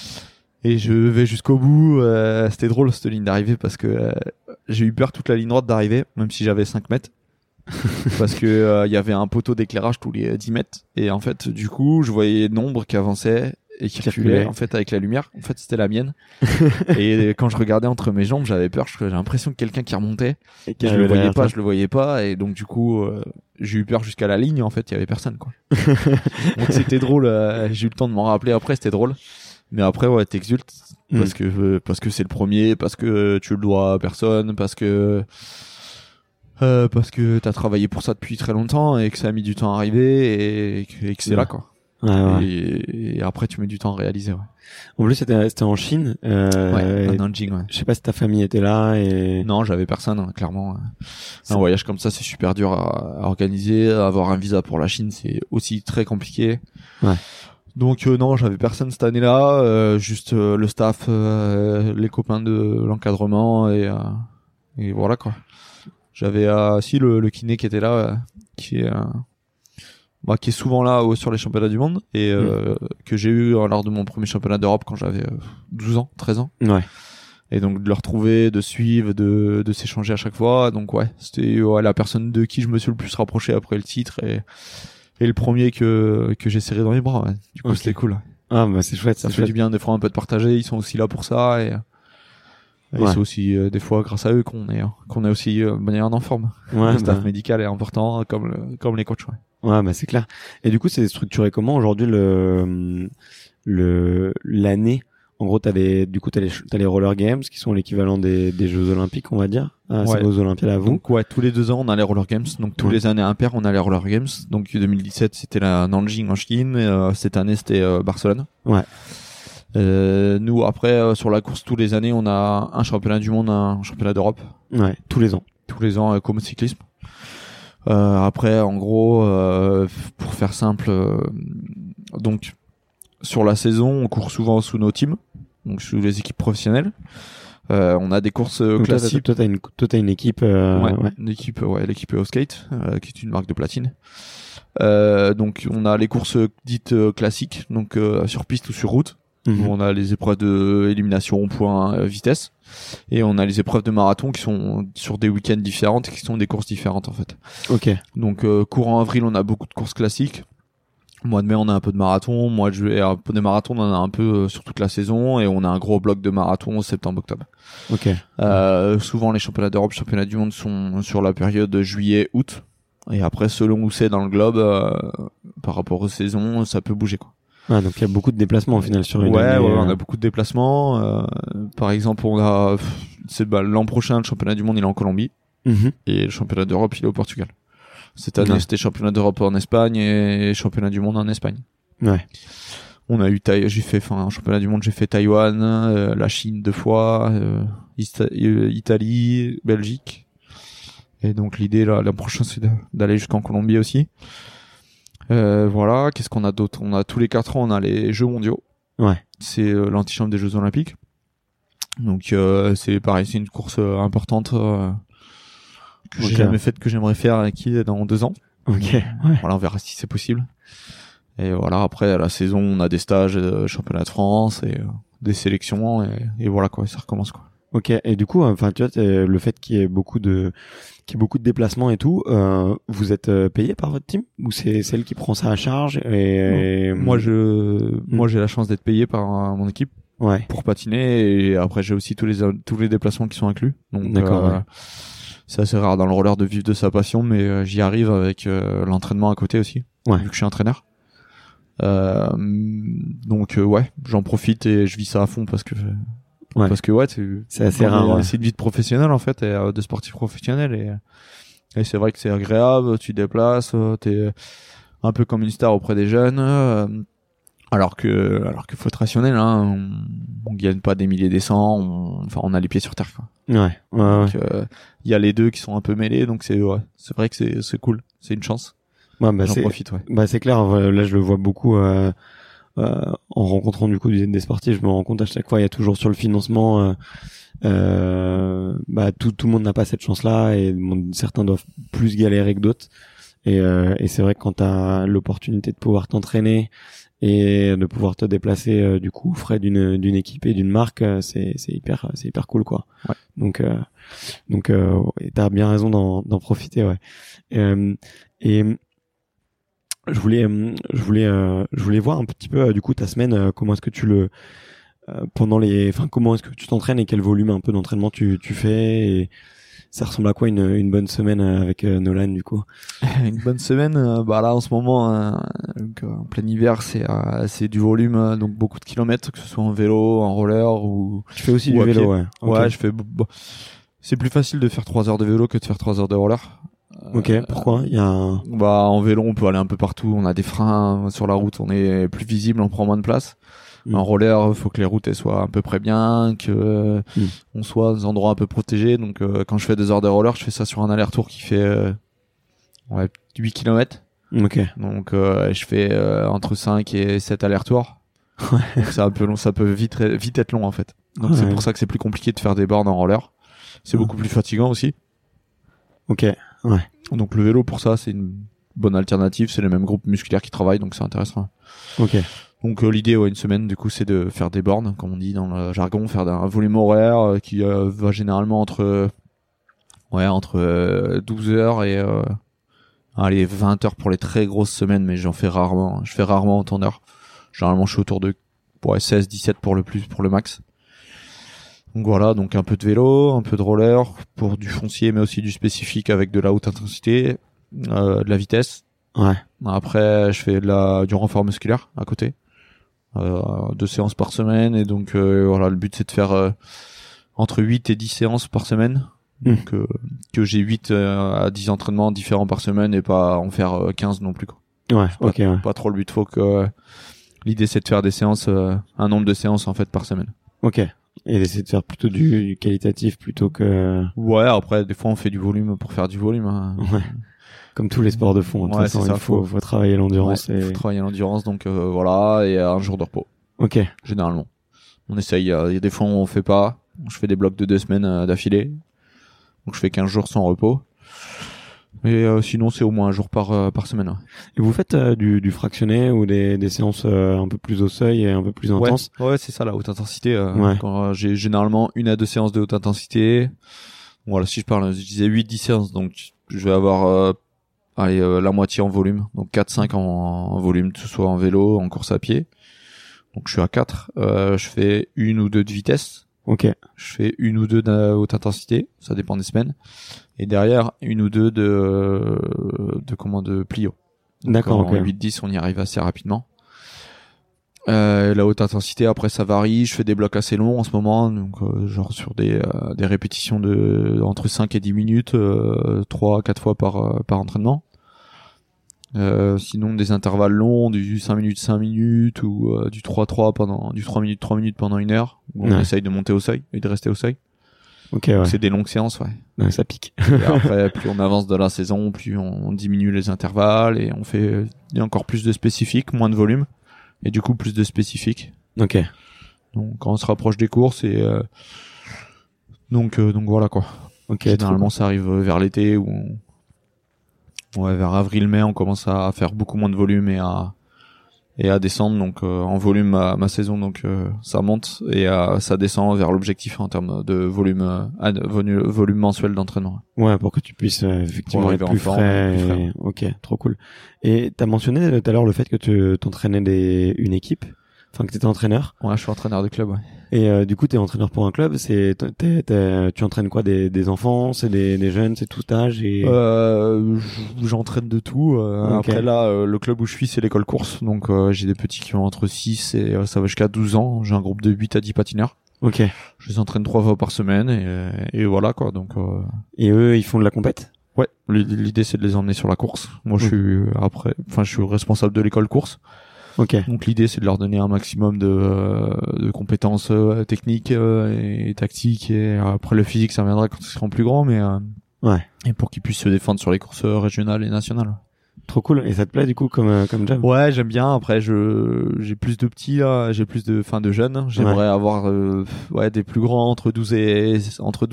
et je vais jusqu'au bout. Euh, C'était drôle cette ligne d'arrivée parce que euh, j'ai eu peur toute la ligne droite d'arriver, même si j'avais 5 mètres. parce que euh, il y avait un poteau d'éclairage tous les 10 mètres. Et en fait du coup je voyais nombre qui avançait et qui reculait en fait avec la lumière. En fait c'était la mienne. Et quand je regardais entre mes jambes j'avais peur. J'ai l'impression que quelqu'un qui remontait Et je le voyais pas je le voyais pas. Et donc du coup euh, j'ai eu peur jusqu'à la ligne en fait il y avait personne quoi donc c'était drôle euh, j'ai eu le temps de m'en rappeler après c'était drôle mais après ouais t'exultes Mm. parce que euh, parce que c'est le premier parce que tu le dois à personne parce que euh, parce que t'as travaillé pour ça depuis très longtemps et que ça a mis du temps à arriver et que, et que c'est Ouais. là quoi Ouais, ouais. et, et après tu mets du temps à réaliser ouais, En plus, c'était en Chine. Euh, ouais Nanjing ouais Je sais pas si ta famille était là et. non j'avais personne hein, clairement C'est- un voyage comme ça c'est super dur à, à organiser avoir un visa pour la Chine c'est aussi très compliqué Ouais. donc euh, non j'avais personne cette année-là euh, juste euh, le staff euh, les copains de l'encadrement et euh, et voilà quoi j'avais euh, si le, le kiné qui était là euh, qui est euh, bah, qui est souvent là euh, sur les championnats du monde et euh, que j'ai eu euh, lors de mon premier championnat d'Europe quand j'avais euh, 12 ans 13 ans Ouais. et donc de le retrouver, de suivre, de, de s'échanger à chaque fois. Donc ouais, c'était ouais, la personne de qui je me suis le plus rapproché après le titre et, et le premier que, que j'ai serré dans les bras. ouais. Du coup c'était cool. Ah bah c'est chouette. Ça fait chouette. du bien des fois un peu de partager. Ils sont aussi là pour ça et, et Ouais. c'est aussi euh, des fois grâce à eux qu'on est qu'on est aussi euh, en forme. Ouais, le staff bah, médical est important comme le, comme les coachs. Ouais. Ouais, bah c'est clair. Et du coup, c'est structuré comment aujourd'hui le le l'année? En gros, t'as les du coup t'as les t'as les roller games qui sont l'équivalent des des Jeux Olympiques, on va dire. Ah, c'est Ouais. vos Olympiades à vous. Donc ouais, tous les deux ans on a les roller games. Donc tous Ouais. les années impaires on a les roller games. Donc 2017 c'était la Nanjing en Chine. et, euh, cette année c'était euh, Barcelone. Ouais. Euh, nous après euh, sur la course tous les années on a un championnat du monde, un championnat d'Europe Ouais, tous les ans. tous les ans euh, comme cyclisme. Euh, après en gros euh, pour faire simple euh, donc sur la saison on court souvent sous nos teams donc sous les équipes professionnelles. Euh, on a des courses Donc classiques Toi, t'as une toi t'as une équipe. euh, ouais, ouais. une équipe, ouais, l'équipe Eos Skate, euh, qui est une marque de platine. Euh, donc on a les courses dites classiques, donc euh, sur piste ou sur route, Mhm. où on a les épreuves de élimination, point, euh, vitesse, et on a les épreuves de marathon qui sont sur des week-ends différentes, qui sont des courses différentes en fait. Ok. Donc euh, courant avril, on a beaucoup de courses classiques. Mois de mai, on a un peu de marathon. Mois de juillet, un peu de marathon, on en a un peu euh, sur toute la saison, et on a un gros bloc de marathon septembre-octobre. Ok. Euh, souvent les championnats d'Europe, championnats du monde sont sur la période de juillet-août. Et après, selon où c'est dans le globe, euh, par rapport aux saisons, ça peut bouger quoi. Ah, donc il y a beaucoup de déplacements au final sur Ouais, une ouais, année, on euh, a beaucoup de déplacements. Euh, par exemple, on a, c'est bah, l'an prochain, le championnat du monde il est en Colombie mhm. et le championnat d'Europe il est au Portugal. Cette année, Ouais. c'était championnat d'Europe en Espagne et championnat du monde en Espagne. Ouais. On a eu j'ai fait, enfin, championnat du monde, j'ai fait Taïwan, euh, la Chine deux fois, euh, euh, Italie, Belgique. Et donc l'idée là, la prochaine, c'est d'aller jusqu'en Colombie aussi. Euh, voilà. Qu'est-ce qu'on a d'autre? On a tous les quatre ans, on a les Jeux mondiaux. Ouais. C'est euh, l'antichambre des Jeux olympiques. Donc euh, c'est pareil, c'est une course importante euh, que j'ai jamais faite, que j'aimerais faire et qui est dans deux ans. Ok. Ouais. Voilà, on verra si c'est possible. Et voilà, après à la saison, on a des stages, euh, championnat de France et euh, des sélections et, et voilà quoi, ça recommence quoi. Ok. Et du coup, enfin, tu vois, le fait qu'il y ait beaucoup de, qu'il y ait beaucoup de déplacements et tout, euh, vous êtes euh, payé par votre team ou c'est celle qui prend ça à charge et Moi, je, moi, j'ai la chance d'être payé par euh, mon équipe Ouais. pour patiner et après j'ai aussi tous les tous les déplacements qui sont inclus. Donc D'accord, euh, ouais. c'est assez rare dans le roller de vivre de sa passion, mais euh, j'y arrive avec l'entraînement à côté aussi, Ouais. vu que je suis entraîneur. Euh, donc euh, ouais, j'en profite et je vis ça à fond parce que Ouais. parce que ouais, c'est assez rare. ouais. C'est une vie de professionnel en fait, et, euh, de sportif professionnel et, et c'est vrai que c'est agréable. Tu déplaces, euh, t'es un peu comme une star auprès des jeunes. euh, alors que, alors que faut être rationnel, hein, on, on gagne pas des milliers des cents, on, enfin on a les pieds sur terre. quoi. Ouais. Ouais. ouais. Donc euh, il y a les deux qui sont un peu mêlés, donc c'est ouais, c'est vrai que c'est c'est cool, c'est une chance. Ouais, bah, J'en profite, ouais. bah, c'est clair. ouais, Là, je le vois beaucoup. Euh, en rencontrant du coup des, des, sportifs, je me rends compte à chaque fois, il y a toujours sur le financement. bah tout, tout le monde n'a pas cette chance-là et certains doivent plus galérer que d'autres. Et, et c'est vrai que quand tu as l'opportunité de pouvoir t'entraîner et de pouvoir te déplacer euh, du coup frais d'une d'une équipe et d'une marque euh, c'est c'est hyper c'est hyper cool quoi ouais. donc euh, donc euh, t'as bien raison d'en d'en profiter ouais et je voulais je voulais je voulais voir un petit peu du coup ta semaine comment est-ce que tu le pendant les enfin comment est-ce que tu t'entraînes et quel volume un peu d'entraînement tu tu fais et ça ressemble à quoi une, une bonne semaine euh, avec euh, Nolan du coup? Une bonne semaine, euh, bah là en ce moment, donc, en plein hiver, c'est c'est du volume, donc beaucoup de kilomètres, que ce soit en vélo, en roller ou. Tu fais aussi du vélo, ouais. Ouais, je fais. c'est plus facile de faire 3 heures de vélo que de faire 3 heures de roller. Ok, pourquoi? Il y a un... Bah en vélo, on peut aller un peu partout. On a des freins sur la route, on est plus visible, on prend moins de place. En roller, faut que les routes elles soient à peu près bien, que mm. on soit dans des endroits un peu protégés. Donc euh, quand je fais des heures de roller, je fais ça sur un aller-retour qui fait euh, ouais, 8 km. Ok. Donc euh, je fais entre 5 et 7 allers-retours. c'est un peu long, ça peut vite vite être long en fait. Donc c'est pour ça que c'est plus compliqué de faire des bornes en roller. C'est beaucoup plus fatigant aussi. Ok. Ouais. Donc le vélo pour ça c'est une bonne alternative. C'est le même groupe musculaire qui travaille donc c'est intéressant. Ok. Donc euh, l'idée, ouais, une semaine, du coup, c'est de faire des bornes, comme on dit dans le jargon, faire un volume horaire euh, qui euh, va généralement entre, ouais, entre 12 heures et allez 20 heures pour les très grosses semaines, mais j'en fais rarement. Je fais rarement autant d'heures. Généralement, je suis autour de ouais, 16, 17 pour le plus, pour le max. Donc voilà, donc un peu de vélo, un peu de roller pour du foncier, mais aussi du spécifique avec de la haute intensité, de la vitesse. Ouais. Après, je fais de la, du renfort musculaire à côté euh, deux séances par semaine et donc euh, voilà le but c'est de faire euh, entre 8 et 10 séances par semaine mmh. donc que j'ai 8 à 10 entraînements différents par semaine et pas en faire 15 non plus quoi. Ouais, ok. Pas, ouais. pas trop le but faut que l'idée c'est de faire des séances un nombre de séances en fait par semaine. Ok. Et d'essayer de faire plutôt du, qualitatif plutôt que. Ouais, après des fois on fait du volume pour faire du volume. Hein. Ouais comme tous les sports de fond. De toute façon, il faut, faut, travailler l'endurance. et... faut travailler l'endurance, donc euh, voilà, et un jour de repos. Ok. Généralement, on essaye. Il y a des fois où on fait pas. Je fais des blocs de deux semaines euh, d'affilée, donc je fais 15 jours sans repos. Mais euh, sinon, c'est au moins un jour par par semaine. Et vous faites du, du fractionné ou des, des séances un peu plus au seuil et un peu plus intenses Ouais, c'est ça la haute intensité. Quand j'ai généralement une à deux séances de haute intensité. Voilà, si je parle, je disais 8-10 séances, donc je vais avoir allez, euh, la moitié en volume, donc 4-5 en, volume, que ce soit en vélo, en course à pied. Donc je suis à 4. Euh, je fais une ou deux de vitesse. Ok. Je fais une ou deux de haute intensité, ça dépend des semaines. Et derrière, une ou deux de, de comment, de plio. D'accord, ok. 8-10, on y arrive assez rapidement. Euh, la haute intensité, après ça varie. Je fais des blocs assez longs en ce moment, donc euh, genre sur des, euh, des répétitions de entre 5 et 10 minutes, euh, 3 4 fois par par entraînement. Euh, sinon des intervalles longs, du 5 minutes 5 minutes ou euh, du 3-3 pendant du 3 minutes 3 minutes pendant une heure. Où on essaye de monter au seuil et de rester au seuil. Ok ouais. C'est des longues séances ouais. ouais ça pique. et après plus on avance dans la saison, plus on, diminue les intervalles et on fait encore plus de spécifiques, moins de volume et du coup plus de spécifiques. Ok. Donc quand on se rapproche des courses et euh, donc donc voilà quoi. Ok. Généralement ça arrive vers l'été où on Ouais, vers avril-mai, on commence à faire beaucoup moins de volume et à et à descendre. Donc euh, en volume, ma, ma saison, donc euh, ça monte et euh, ça descend vers l'objectif en termes de volume, volume, volume mensuel d'entraînement. Ouais, pour que tu puisses effectivement être plus frais. plus frais. Ok, trop cool. Et t'as mentionné tout à l'heure le fait que tu t'entraînais des une équipe enfin que t'étais entraîneur. Ouais, je suis entraîneur de club. Ouais. Et euh, du coup, t'es entraîneur pour un club. C'est, tu entraînes quoi des, des enfants, c'est des, des jeunes, c'est tout âge et. Euh, j'entraîne de tout. Euh, Après là, euh, le club où je suis, c'est l'école course. Donc euh, j'ai des petits qui ont entre 6 et ça va jusqu'à 12 ans. J'ai un groupe de 8 à 10 patineurs. Ok. Je les entraîne trois fois par semaine et, et voilà quoi. Donc. Et eux, ils font de la compète? Ouais, l'idée c'est de les emmener sur la course. Moi, je suis après, enfin, je suis responsable de l'école course. Donc l'idée c'est de leur donner un maximum de, euh, de compétences euh, techniques euh, et tactiques et après le physique ça viendra quand ils seront plus grands mais ouais. et pour qu'ils puissent se défendre sur les courses régionales et nationales. Trop cool. Et ça te plaît du coup comme comme job? Ouais, j'aime bien. Après, je j'ai plus de petits là, j'ai plus de fin de jeunes. J'aimerais avoir euh, ouais des plus grands entre 12 et entre 12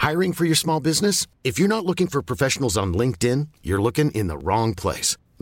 Hiring for your small business? If you're not looking for professionals on LinkedIn, you're looking in the wrong place.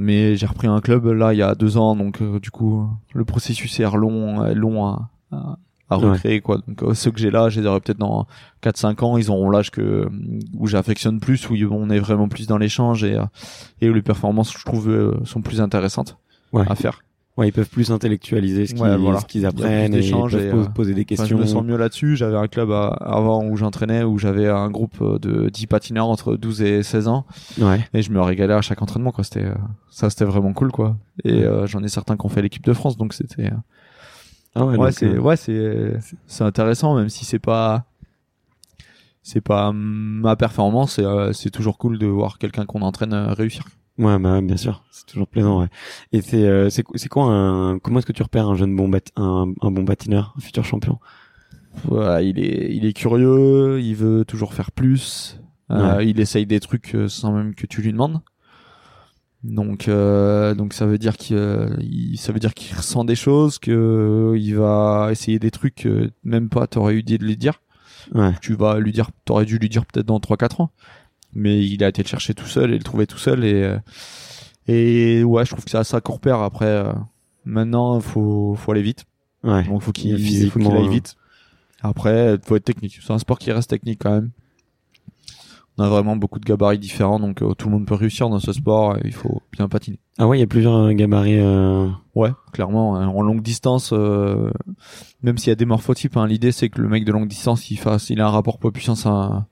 Mais j'ai repris un club là il y a deux ans, donc euh, du coup le processus est long, long à, à, à recréer quoi. Donc euh, ceux que j'ai là, je les aurai peut-être dans 4-5 ans, ils auront l'âge que où j'affectionne plus, où on est vraiment plus dans l'échange et euh, et où les performances je trouve sont plus intéressantes Ouais. à faire. Ouais, ils peuvent plus intellectualiser ce qu'ils Ouais, voilà. apprennent et ils peuvent et, euh, poser des Enfin, je questions. me sens mieux là-dessus. J'avais un club à- avant où j'entraînais où j'avais un groupe euh, de 10 patineurs entre 12 et 16 ans Ouais. et je me régalais à chaque entraînement quoi. C'était euh, ça c'était vraiment cool quoi. Et euh, j'en ai certains qui ont fait l'équipe de France donc c'était euh, Ah ouais. c'est euh, ouais c'est intéressant même si c'est pas c'est pas ma performance c'est euh, c'est toujours cool de voir quelqu'un qu'on entraîne euh, réussir Ouais, bah ouais, bien sûr, c'est toujours plaisant. Ouais. Et c'est euh, c'est quoi un comment est-ce que tu repères un jeune bon bat un, un bon patineur, un futur champion? Voilà il est il est curieux il veut toujours faire plus euh, il essaye des trucs euh, sans même que tu lui demandes donc euh, donc ça veut dire qu'il euh, ça veut dire qu'il ressent des choses que euh, il va essayer des trucs que même pas t'aurais eu dit de lui dire Ouais. tu vas lui dire t'aurais dû lui dire peut-être dans 3 4 ans mais il a été le chercher tout seul et le trouver tout seul et euh, et ouais je trouve que c'est à ça qu'on repère après euh, maintenant faut faut aller vite Ouais. donc faut qu'il faut qu'il aille euh, vite après faut être technique c'est un sport qui reste technique quand même on a vraiment beaucoup de gabarits différents donc euh, tout le monde peut réussir dans ce sport il faut bien patiner Ah ouais, il y a plusieurs euh, gabarits. Euh... Ouais, clairement. hein. En longue distance, euh, même s'il y a des morphotypes, hein, l'idée c'est que le mec de longue distance, il fasse, il a un rapport poids-puissance hein,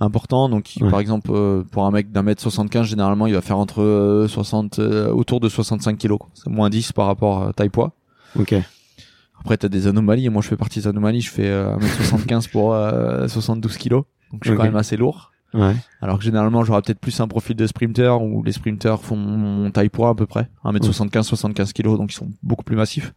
important. Donc, il- Ouais. par exemple, euh, pour un mec d'un mètre 75, généralement, il va faire entre euh, 60, euh, autour de 65 kilos. quoi. C'est moins 10 par rapport à taille poids. Ok. Après, t'as des anomalies. Et moi, je fais partie des anomalies. Je fais euh, 1m75 pour euh, 72 kilos. Donc, je suis quand même assez lourd. Ouais. Alors que généralement, j'aurais peut-être plus un profil de sprinter où les sprinters font mon taille poids à peu près. 1m75, 75 kilos. Donc, ils sont beaucoup plus massifs.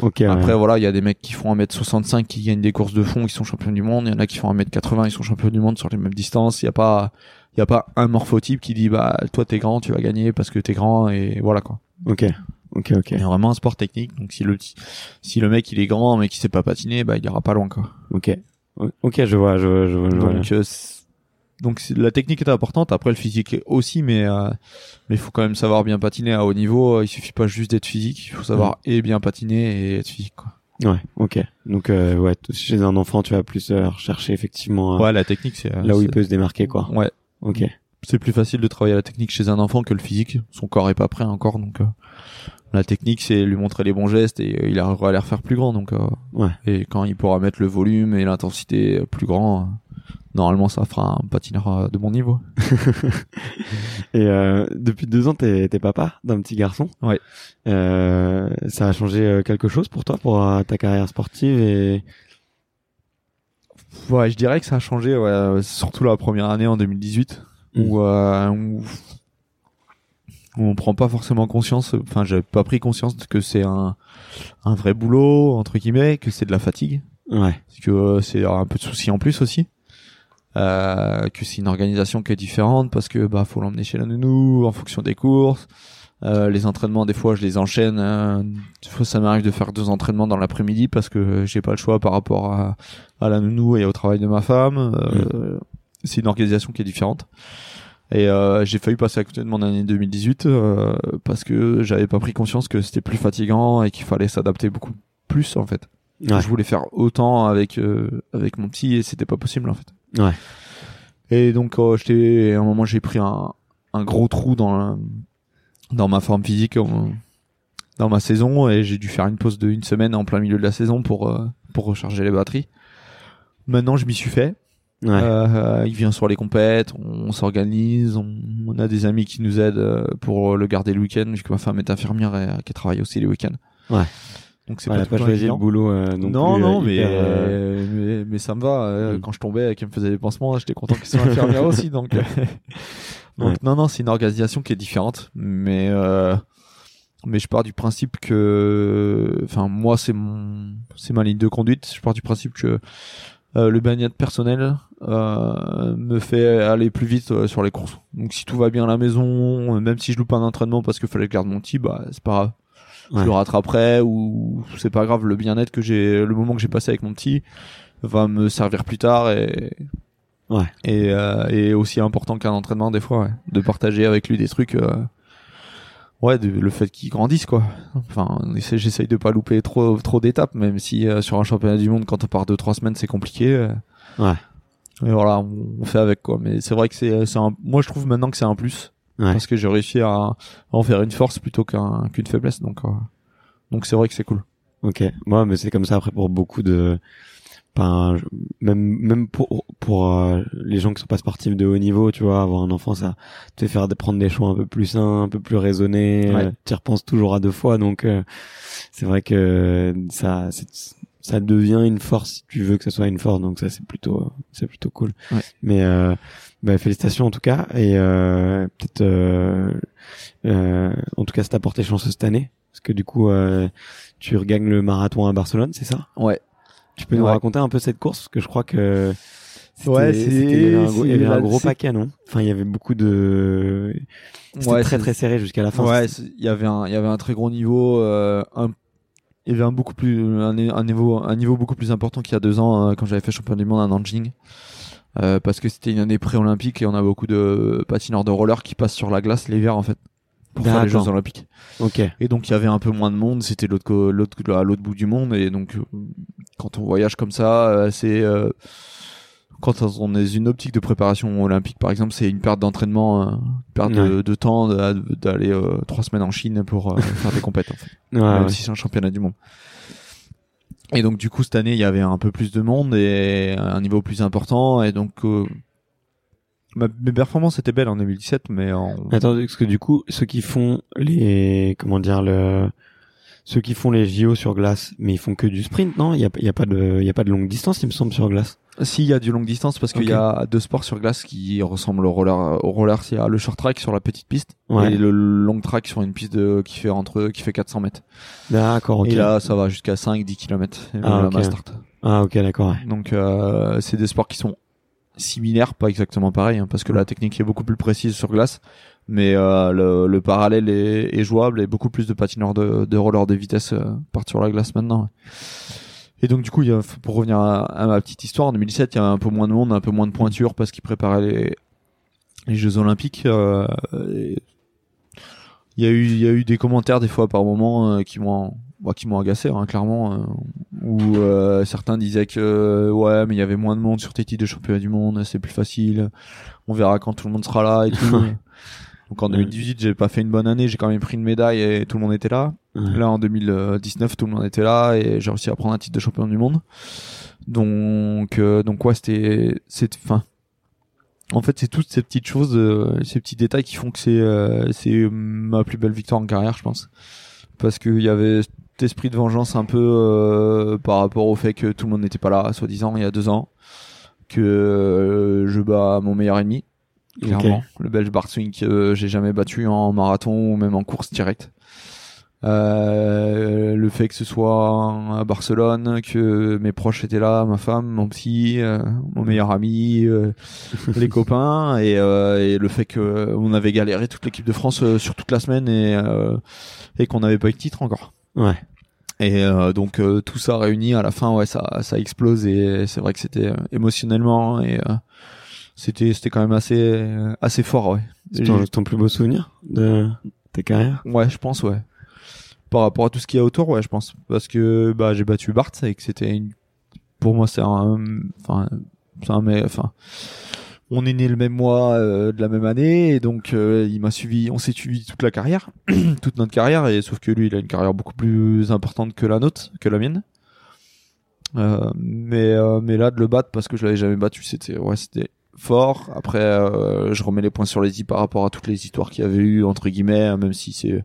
Ok. ouais. Après voilà, il y a des mecs qui font 1m65 qui gagnent des courses de fond, qui sont champions du monde, il y en a qui font 1m80, ils sont champions du monde sur les mêmes distances, il y a pas il y a pas un morphotype qui dit bah toi t'es grand, tu vas gagner parce que t'es grand et voilà quoi. Ok. Ok. Ok. Il y a vraiment un sport technique donc si le si le mec il est grand mais qui sait pas patiner, bah il ira pas loin quoi. Ok. Ok. Je vois. Je vois. Je vois. je vois. Donc euh, donc la technique est importante, après le physique aussi mais euh, mais il faut quand même savoir bien patiner à haut niveau, il suffit pas juste d'être physique, il faut savoir et bien patiner et être physique quoi. Ouais. Ok. Donc euh, ouais, chez un enfant, tu vas plus euh, rechercher effectivement euh, Ouais, la technique c'est là où il peut se démarquer quoi. Ouais, Ok. c'est plus facile de travailler la technique chez un enfant que le physique. Son corps est pas prêt encore, donc euh, la technique c'est lui montrer les bons gestes et euh, il arrivera à les refaire plus grand. Donc euh, Ouais. et quand il pourra mettre le volume et l'intensité euh, plus grand, euh, normalement ça fera un patineur euh, de bon niveau. Et euh, depuis deux ans, t'es t'es papa d'un petit garçon. Ouais. Euh, ça a changé euh, quelque chose pour toi, pour euh, ta carrière sportive et Ouais, je dirais que ça a changé, ouais, surtout la première année en 2018 Mm. où, euh, où où on prend pas forcément conscience. Enfin, j'avais pas pris conscience que c'est un un vrai boulot entre guillemets, que c'est de la fatigue. ouais. parce que euh, c'est un peu de soucis en plus aussi euh, que c'est une organisation qui est différente parce que bah faut l'emmener chez la nounou en fonction des courses. Euh, les entraînements des fois je les enchaîne euh, des fois ça m'arrive de faire deux entraînements dans l'après-midi parce que j'ai pas le choix par rapport à, à la nounou et au travail de ma femme. Euh, c'est une organisation qui est différente. Et euh, j'ai failli passer à côté de mon année 2018 euh, parce que j'avais pas pris conscience que c'était plus fatigant et qu'il fallait s'adapter beaucoup plus en fait Ouais. je voulais faire autant avec euh, avec mon petit et c'était pas possible en fait. Ouais. Et donc euh, j'étais à un moment j'ai pris un un gros trou dans la- dans ma forme physique euh, dans ma saison et j'ai dû faire une pause de une semaine en plein milieu de la saison pour euh, pour recharger les batteries. Maintenant je m'y suis fait Ouais. Euh, il vient sur les compètes, on, s'organise, on, on a des amis qui nous aident pour le garder le week-end, vu que ma femme est infirmière et qui travaille aussi les week-ends. Ouais. Donc c'est pas temps choisi le boulot. euh, non, non, plus, non, euh, mais, hyper, euh, mais, mais ça me va. euh, Mm. Quand je tombais et qu'elle me faisait des pansements, j'étais content qu'elle soit infirmière aussi. Donc, euh, donc Ouais. non, non, c'est une organisation qui est différente. Mais, euh, mais je pars du principe que, enfin, moi, c'est mon, c'est ma ligne de conduite. Je pars du principe que euh, le bien-être personnel euh, me fait aller plus vite euh, sur les courses. Donc, si tout va bien à la maison, même si je loupe un entraînement parce qu'il fallait que je garde mon petit, bah, c'est pas grave je Ouais. le rattraperai ou c'est pas grave le bien-être que j'ai le moment que j'ai passé avec mon petit va me servir plus tard et Ouais. et, euh, et aussi important qu'un entraînement des fois ouais, de partager avec lui des trucs euh, ouais de- le fait qu'il grandisse quoi enfin j'essaye de pas louper trop trop d'étapes même si euh, sur un championnat du monde quand on part deux trois semaines c'est compliqué euh. Ouais. et voilà on, on fait avec quoi mais c'est vrai que c'est c'est un moi je trouve maintenant que c'est un plus Ouais. parce que j'ai réussi à, à en faire une force plutôt qu'un qu'une faiblesse donc euh, donc c'est vrai que c'est cool Ok. Moi, mais c'est comme ça après pour beaucoup de, je- même même pour pour euh, les gens qui sont pas sportifs de haut niveau, tu vois, avoir un enfant, ça te fait faire prendre des choix un peu plus sains, un peu plus raisonnés. Ouais. euh, Tu repenses toujours à deux fois, donc euh, c'est vrai que ça ça devient une force si tu veux que ça soit une force, donc ça c'est plutôt c'est plutôt cool. Ouais. Mais euh, bah, félicitations en tout cas et euh, peut-être euh, euh, en tout cas ça t'a porté chance cette année parce que du coup euh, tu regagnes le marathon à Barcelone, c'est ça? Ouais. Tu peux nous Ouais. raconter un peu cette course? Parce que je crois que Ouais, c'est- il y avait un gros, avait un gros paquet, non? Enfin, il y avait beaucoup de c'était Ouais, très très serré jusqu'à la fin. Ouais, il y avait un, il y avait un très gros niveau, euh, un, il y avait un beaucoup plus, un, un niveau, un niveau beaucoup plus important qu'il y a deux ans euh, quand j'avais fait champion du monde à Nanjing, euh, parce que c'était une année pré-olympique et on a beaucoup de patineurs de roller qui passent sur la glace l'hiver en fait pour faire les. Jeux Olympiques. Ok. Et donc il y avait un peu moins de monde, c'était l'autre, l'autre, à l'autre bout du monde et donc euh, quand on voyage comme ça, euh, c'est euh, quand on est une optique de préparation olympique, par exemple, c'est une perte d'entraînement, une perte de, Ouais. de temps d'aller euh, trois semaines en Chine pour euh, faire des compètes, en fait, Ouais, même ouais. si c'est un championnat du monde. Et donc du coup cette année il y avait un peu plus de monde et un niveau plus important et donc euh, mes performances étaient belles en 2017 mais en... Attends, parce que du coup, ceux qui font les comment dire le ceux qui font les JO sur glace, mais ils font que du sprint, non? Il y a, y a pas de il y a pas de longue distance, il me semble sur glace. Si, il y a du longue distance parce qu'il y a deux sports sur glace qui ressemblent au roller. Au roller, il y a le short track sur la petite piste Ouais. et le long track sur une piste de, qui fait entre, qui fait 400 mètres. D'accord, ok. Et là, ça va jusqu'à 5, 10 km. Et Ah, la ok. master. Ah ok, d'accord. Ouais. Donc, euh, c'est des sports qui sont similaires, pas exactement pareils, hein, parce que la technique est beaucoup plus précise sur glace. Mais euh, le, le parallèle est, est jouable et beaucoup plus de patineurs de, de roller de vitesse euh, partent sur la glace maintenant. ouais. Et donc du coup, il y a, pour revenir à, à ma petite histoire, en 2017, il y avait un peu moins de monde, un peu moins de pointure parce qu'ils préparaient les, les Jeux Olympiques. euh, et il y a eu, il y a eu des commentaires des fois par moment euh, qui m'ont, bah, qui m'ont agacé, hein, clairement, euh, où euh, certains disaient que ouais, mais il y avait moins de monde sur tes titres de championnat du monde, c'est plus facile. On verra quand tout le monde sera là et tout. Donc en 2018, j'ai pas fait une bonne année, j'ai quand même pris une médaille et tout le monde était là. Ouais. Là en 2019, tout le monde était là et j'ai réussi à prendre un titre de champion du monde. Donc euh, donc ouais, c'était c'est enfin en fait, c'est toutes ces petites choses, euh, ces petits détails qui font que c'est euh, c'est ma plus belle victoire en carrière, je pense. Parce qu'il y avait cet esprit de vengeance un peu euh, par rapport au fait que tout le monde n'était pas là, soi-disant, il y a deux ans, que euh, je bats mon meilleur ennemi, clairement. Le Belge Bart Swing que j'ai jamais battu en marathon ou même en course directe. Euh, le fait que ce soit à Barcelone, que mes proches étaient là, ma femme, mon psy, euh, mon meilleur ami, euh, les copains, et, euh, et le fait que on avait galéré toute l'équipe de France sur toute la semaine et, euh, et qu'on n'avait pas eu de titre encore. Ouais. Et euh, donc euh, tout ça réuni à la fin, ouais, ça, ça explose et c'est vrai que c'était émotionnellement et euh, c'était c'était quand même assez assez fort, ouais. C'est ton, ton plus beau souvenir de ta carrière? Ouais, je pense, ouais. Par rapport à tout ce qu'il y a autour, ouais, je pense. Parce que bah, j'ai battu Bart et que c'était une... Pour moi, c'est un... Enfin, on est né le même mois euh, de la même année et donc euh, il m'a suivi... On s'est suivi toute la carrière, toute notre carrière, et sauf que lui, il a une carrière beaucoup plus importante que la nôtre, que la mienne. Euh, mais mais là de le battre parce que je l'avais jamais battu, c'était c'était fort. Après, je remets les points sur les i par rapport à toutes les histoires qu'il y avait eu entre guillemets, même si c'est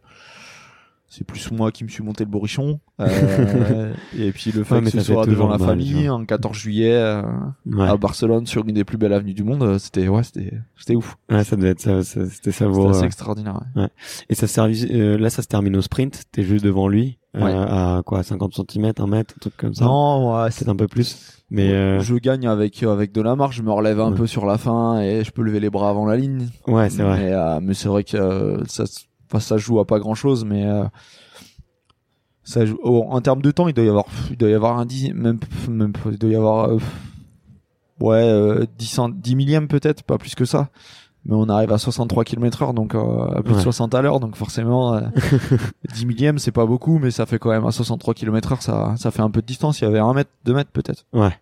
c'est plus moi qui me suis monté le bourrichon. Euh, et puis le fait Ouais, que ce soit devant la mal, famille, un 14 juillet euh, Ouais. à Barcelone sur une des plus belles avenues du monde, euh, c'était ouais c'était c'était ouf. Ouais, ça devait être ça, ça- c'était C'était savoureux. ouais. extraordinaire. ouais. Et ça euh, là, ça se termine au sprint. T'es juste devant lui, euh, à quoi, 50 cm, 1 mètre, un truc comme ça? Non, ouais, c'est un peu plus. Mais euh, je gagne avec avec de la marge, je me relève un peu sur la fin et je peux lever les bras avant la ligne. ouais, c'est vrai. Mais, mais c'est vrai que ça, se- enfin, ça joue à pas grand chose, mais euh, ça joue, oh, en termes de temps, il doit y avoir, il doit y avoir un 10, même, même, il doit y avoir, euh, ouais, euh, 10, cent- 10 millièmes peut-être, pas plus que ça. Mais on arrive à 63 km heure, donc euh, à plus Ouais. de 60 à l'heure, donc forcément, euh, 10 millièmes, c'est pas beaucoup, mais ça fait quand même à 63 km heure, ça, ça fait un peu de distance. Il y avait 1 mètre, 2 mètres peut-être. Ouais.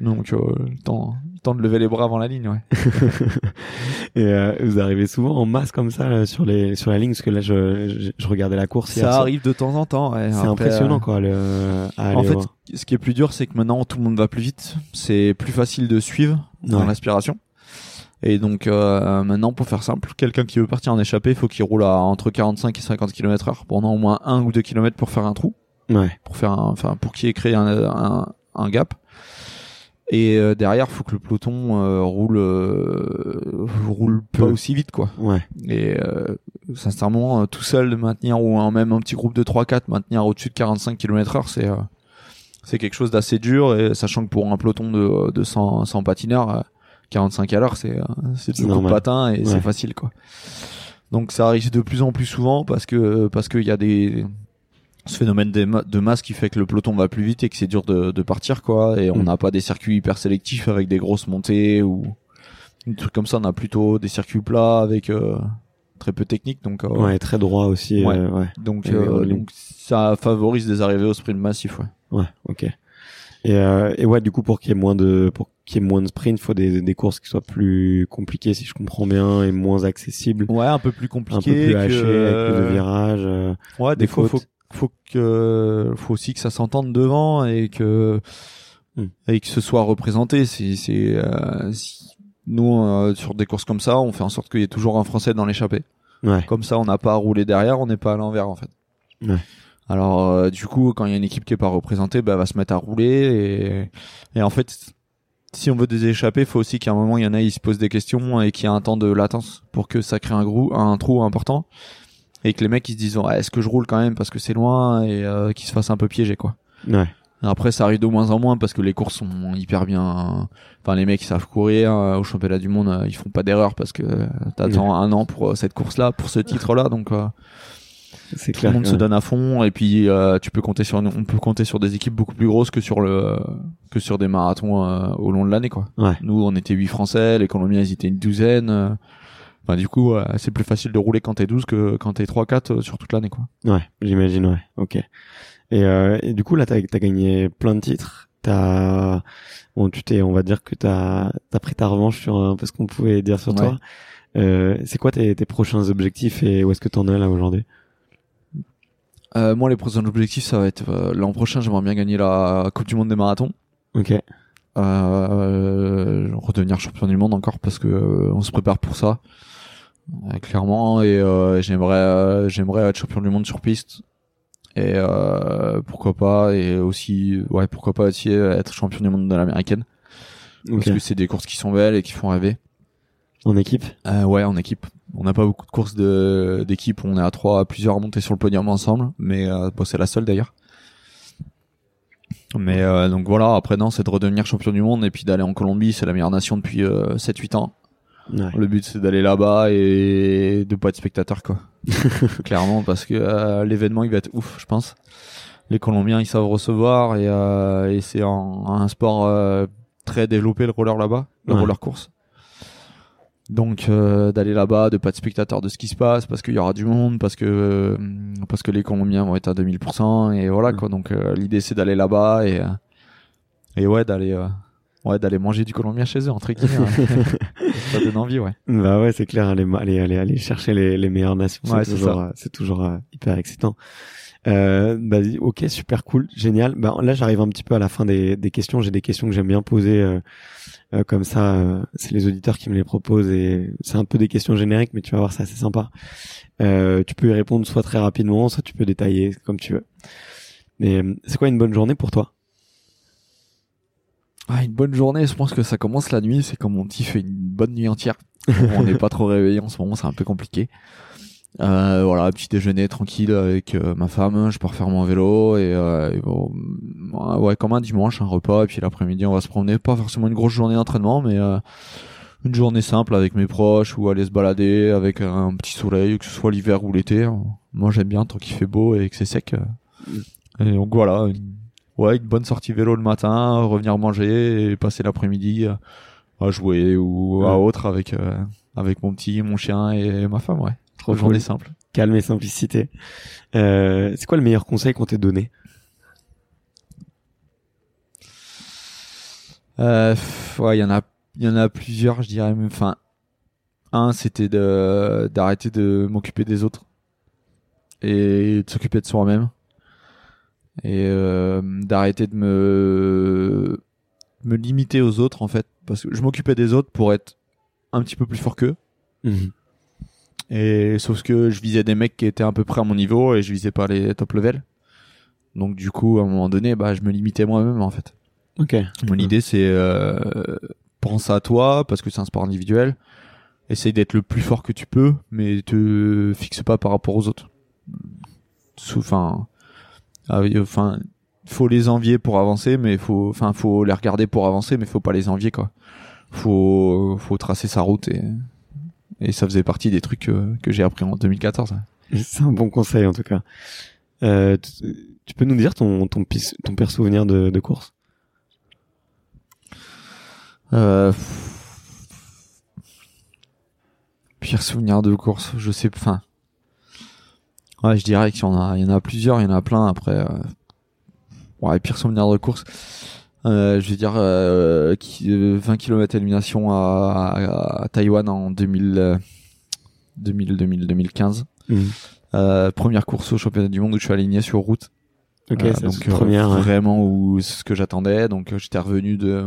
Donc, euh, le temps, le temps de lever les bras avant la ligne, ouais. Et euh, vous arrivez souvent en masse comme ça là, sur les sur la ligne parce que là je je, je regardais la course Ça arrive de temps en temps, ouais. C'est impressionnant euh, quoi le à aller En fait, voir. ce qui est plus dur, c'est que maintenant tout le monde va plus vite. C'est plus facile de suivre dans Ouais. l'aspiration. Et donc euh, maintenant, pour faire simple, quelqu'un qui veut partir en échappée, il faut qu'il roule à entre 45 et 50 km heure pendant au moins un ou deux kilomètres pour faire un trou, Ouais. pour faire un, enfin pour qu'il ait créé un, un, un gap. Et euh, derrière, faut que le peloton euh, roule euh, roule pas Peu. aussi vite, quoi. Ouais. Et euh, sincèrement, euh, tout seul de maintenir ou un, même un petit groupe de 3-4 maintenir au-dessus de 45 km heure, c'est euh, c'est quelque chose d'assez dur. Et sachant que pour un peloton de, de 100, 100 patineurs, euh, 45 à l'heure, c'est euh, c'est du coup de patin et Ouais. c'est facile quoi. Donc ça arrive de plus en plus souvent parce que parce qu'il y a des ce phénomène de masse qui fait que le peloton va plus vite et que c'est dur de, de partir quoi et on Mm. n'a pas des circuits hyper sélectifs avec des grosses montées ou des trucs comme ça on a plutôt des circuits plats avec euh, très peu technique donc euh, Ouais, très droit aussi. Ouais. euh, ouais. donc Et euh, donc ça favorise des arrivées au sprint massif ouais Ouais, ok. Et, euh, et ouais, du coup, pour qu'il y ait moins de, pour qu'il y ait moins de sprint, faut des, des courses qui soient plus compliquées, si je comprends bien, et moins accessibles. ouais un peu plus Un compliqué peu plus que- hachées, avec plus de virages. Ouais, des, des fois, fautes. faut, faut que, faut aussi que ça s'entende devant et que, Hmm. et que ce soit représenté. C'est, c'est, euh, si- nous, euh, sur des courses comme ça, on fait en sorte qu'il y ait toujours un Français dans l'échappée. Ouais. Comme ça, on n'a pas à rouler derrière, on n'est pas à l'envers, en fait. Ouais. Alors, euh, du coup, quand il y a une équipe qui est pas représentée, bah, elle va se mettre à rouler et, et en fait, si on veut des échappées, faut aussi qu'à un moment, il y en a, ils se posent des questions et qu'il y ait un temps de latence pour que ça crée un, grou, un trou important et que les mecs ils se disent Ouais, est-ce que je roule quand même parce que c'est loin et euh, qu'ils se fassent un peu piéger quoi. Ouais. Après ça arrive de moins en moins parce que les courses sont hyper bien enfin les mecs ils savent courir euh, au championnat du monde euh, ils font pas d'erreur parce que euh, t'attends un an pour cette course là pour ce titre là donc euh, C'est tout clair. le monde se ouais. donne à fond et puis euh, tu peux compter sur on peut compter sur des équipes beaucoup plus grosses que sur le que sur des marathons euh, au long de l'année quoi. Ouais. Nous on était huit français, les Colombiens ils étaient une douzaine. Euh, Enfin, du coup, euh, c'est plus facile de rouler quand t'es 12 que quand t'es 3-4 euh, sur toute l'année, quoi. Ouais, j'imagine, ouais. Ok. Et, euh, et du coup, là, t'as as gagné plein de titres. T'as, bon, tu t'es, on va dire que t'as, t'as pris ta revanche sur un peu ce qu'on pouvait dire sur Ouais. toi. Euh, c'est quoi tes, tes prochains objectifs et où est-ce que t'en es là aujourd'hui? Euh, moi, les prochains objectifs, ça va être euh, l'an prochain, j'aimerais bien gagner la Coupe du Monde des marathons. Ok. Euh, redevenir champion du monde encore parce que euh, on se prépare pour ça, euh, clairement. Et euh, j'aimerais, euh, j'aimerais être champion du monde sur piste. Et euh, pourquoi pas et aussi, ouais, pourquoi pas aussi être champion du monde de l'américaine parce que c'est des courses qui sont belles et qui font rêver. En équipe? Euh, ouais, en équipe. On n'a pas beaucoup de courses de d'équipe. On est à trois, à plusieurs à monter sur le podium ensemble, mais euh, bon, c'est la seule d'ailleurs. Mais euh, donc voilà. Après non, c'est de redevenir champion du monde et puis d'aller en Colombie. C'est la meilleure nation depuis euh, 7-8 ans. Ouais. Le but c'est d'aller là-bas et de pas être spectateur quoi. Clairement parce que euh, l'événement il va être ouf, je pense. Les Colombiens ils savent recevoir et, euh, et c'est un, un sport euh, très développé le roller là-bas, le Ouais. roller course. Donc d'aller là-bas, de pas être spectateur de ce qui se passe parce qu'il y aura du monde, parce que parce que les Colombiens vont être à 2000% et voilà quoi. Donc l'idée c'est d'aller là-bas et et ouais d'aller ouais, d'aller manger du colombien chez eux, entre guillemets. hein. ça donne envie, ouais. Bah ouais, c'est clair, aller, aller, aller, aller chercher les, les meilleures nations, Ouais, c'est toujours, euh, c'est toujours euh, hyper excitant. Euh, bah, ok, super cool, génial. Bah, là, j'arrive un petit peu à la fin des, des questions. J'ai des questions que j'aime bien poser euh, euh, comme ça. euh, c'est les auditeurs qui me les proposent et c'est un peu des questions génériques, mais tu vas voir, c'est assez sympa. Euh, tu peux y répondre soit très rapidement, soit tu peux détailler comme tu veux. Mais c'est quoi une bonne journée pour toi? Ah, une bonne journée, je pense que ça commence la nuit. C'est quand mon petit fait une bonne nuit entière. on n'est pas trop réveillé en ce moment, c'est un peu compliqué. Euh, voilà, petit déjeuner tranquille avec euh, ma femme. Je pars faire mon vélo et, euh, bon, ouais, comme un dimanche, un repas. Et puis l'après-midi, on va se promener. Pas forcément une grosse journée d'entraînement, mais euh, une journée simple avec mes proches ou aller se balader avec un petit soleil, que ce soit l'hiver ou l'été. Moi, j'aime bien tant qu'il fait beau et que c'est sec. Et donc voilà, ouais, une bonne sortie vélo le matin, revenir manger et passer l'après-midi à- à jouer ou à autre avec euh, avec mon petit, mon chien et ma femme, ouais. Trop journée cool. simple. Calme et simplicité. Euh, c'est quoi le meilleur conseil qu'on t'ait donné? Euh, ouais, il y en a, il y en a plusieurs, je dirais. Enfin, un, c'était de d'arrêter de m'occuper des autres et de s'occuper de soi-même et euh, d'arrêter de me me limiter aux autres en fait, parce que je m'occupais des autres pour être un petit peu plus fort qu'eux. Mhm. Et sauf que je visais des mecs qui étaient à peu près à mon niveau et je visais pas les top level. Donc du coup, à un moment donné, bah, je me limitais moi-même en fait. Ok. Mon idée, c'est euh, pense à toi parce que c'est un sport individuel. Essaye d'être le plus fort que tu peux, mais te fixe pas par rapport aux autres. Sous- Enfin, enfin, faut les envier pour avancer, mais faut, enfin, faut les regarder pour avancer, mais faut pas les envier quoi. Faut, faut tracer sa route et et ça faisait partie des trucs que, que j'ai appris en 2014. C'est un bon conseil en tout cas. Euh, tu, peux nous dire ton ton, ton pire souvenir de, de course? Euh, Pire souvenir de course, je sais, enfin, ouais, je dirais qu'il y en a, il y en a plusieurs, il y en a plein. Après, euh... ouais, pire souvenir de course, euh, je vais dire euh, qui- euh, 20 km élimination à, à, à Taïwan en 2000, euh, 2000, 2000, 2015. Mhm. Euh, première course au championnat du monde où je suis aligné sur route. Ok, Euh, c'est donc première. vraiment où c'est ce que j'attendais donc j'étais revenu de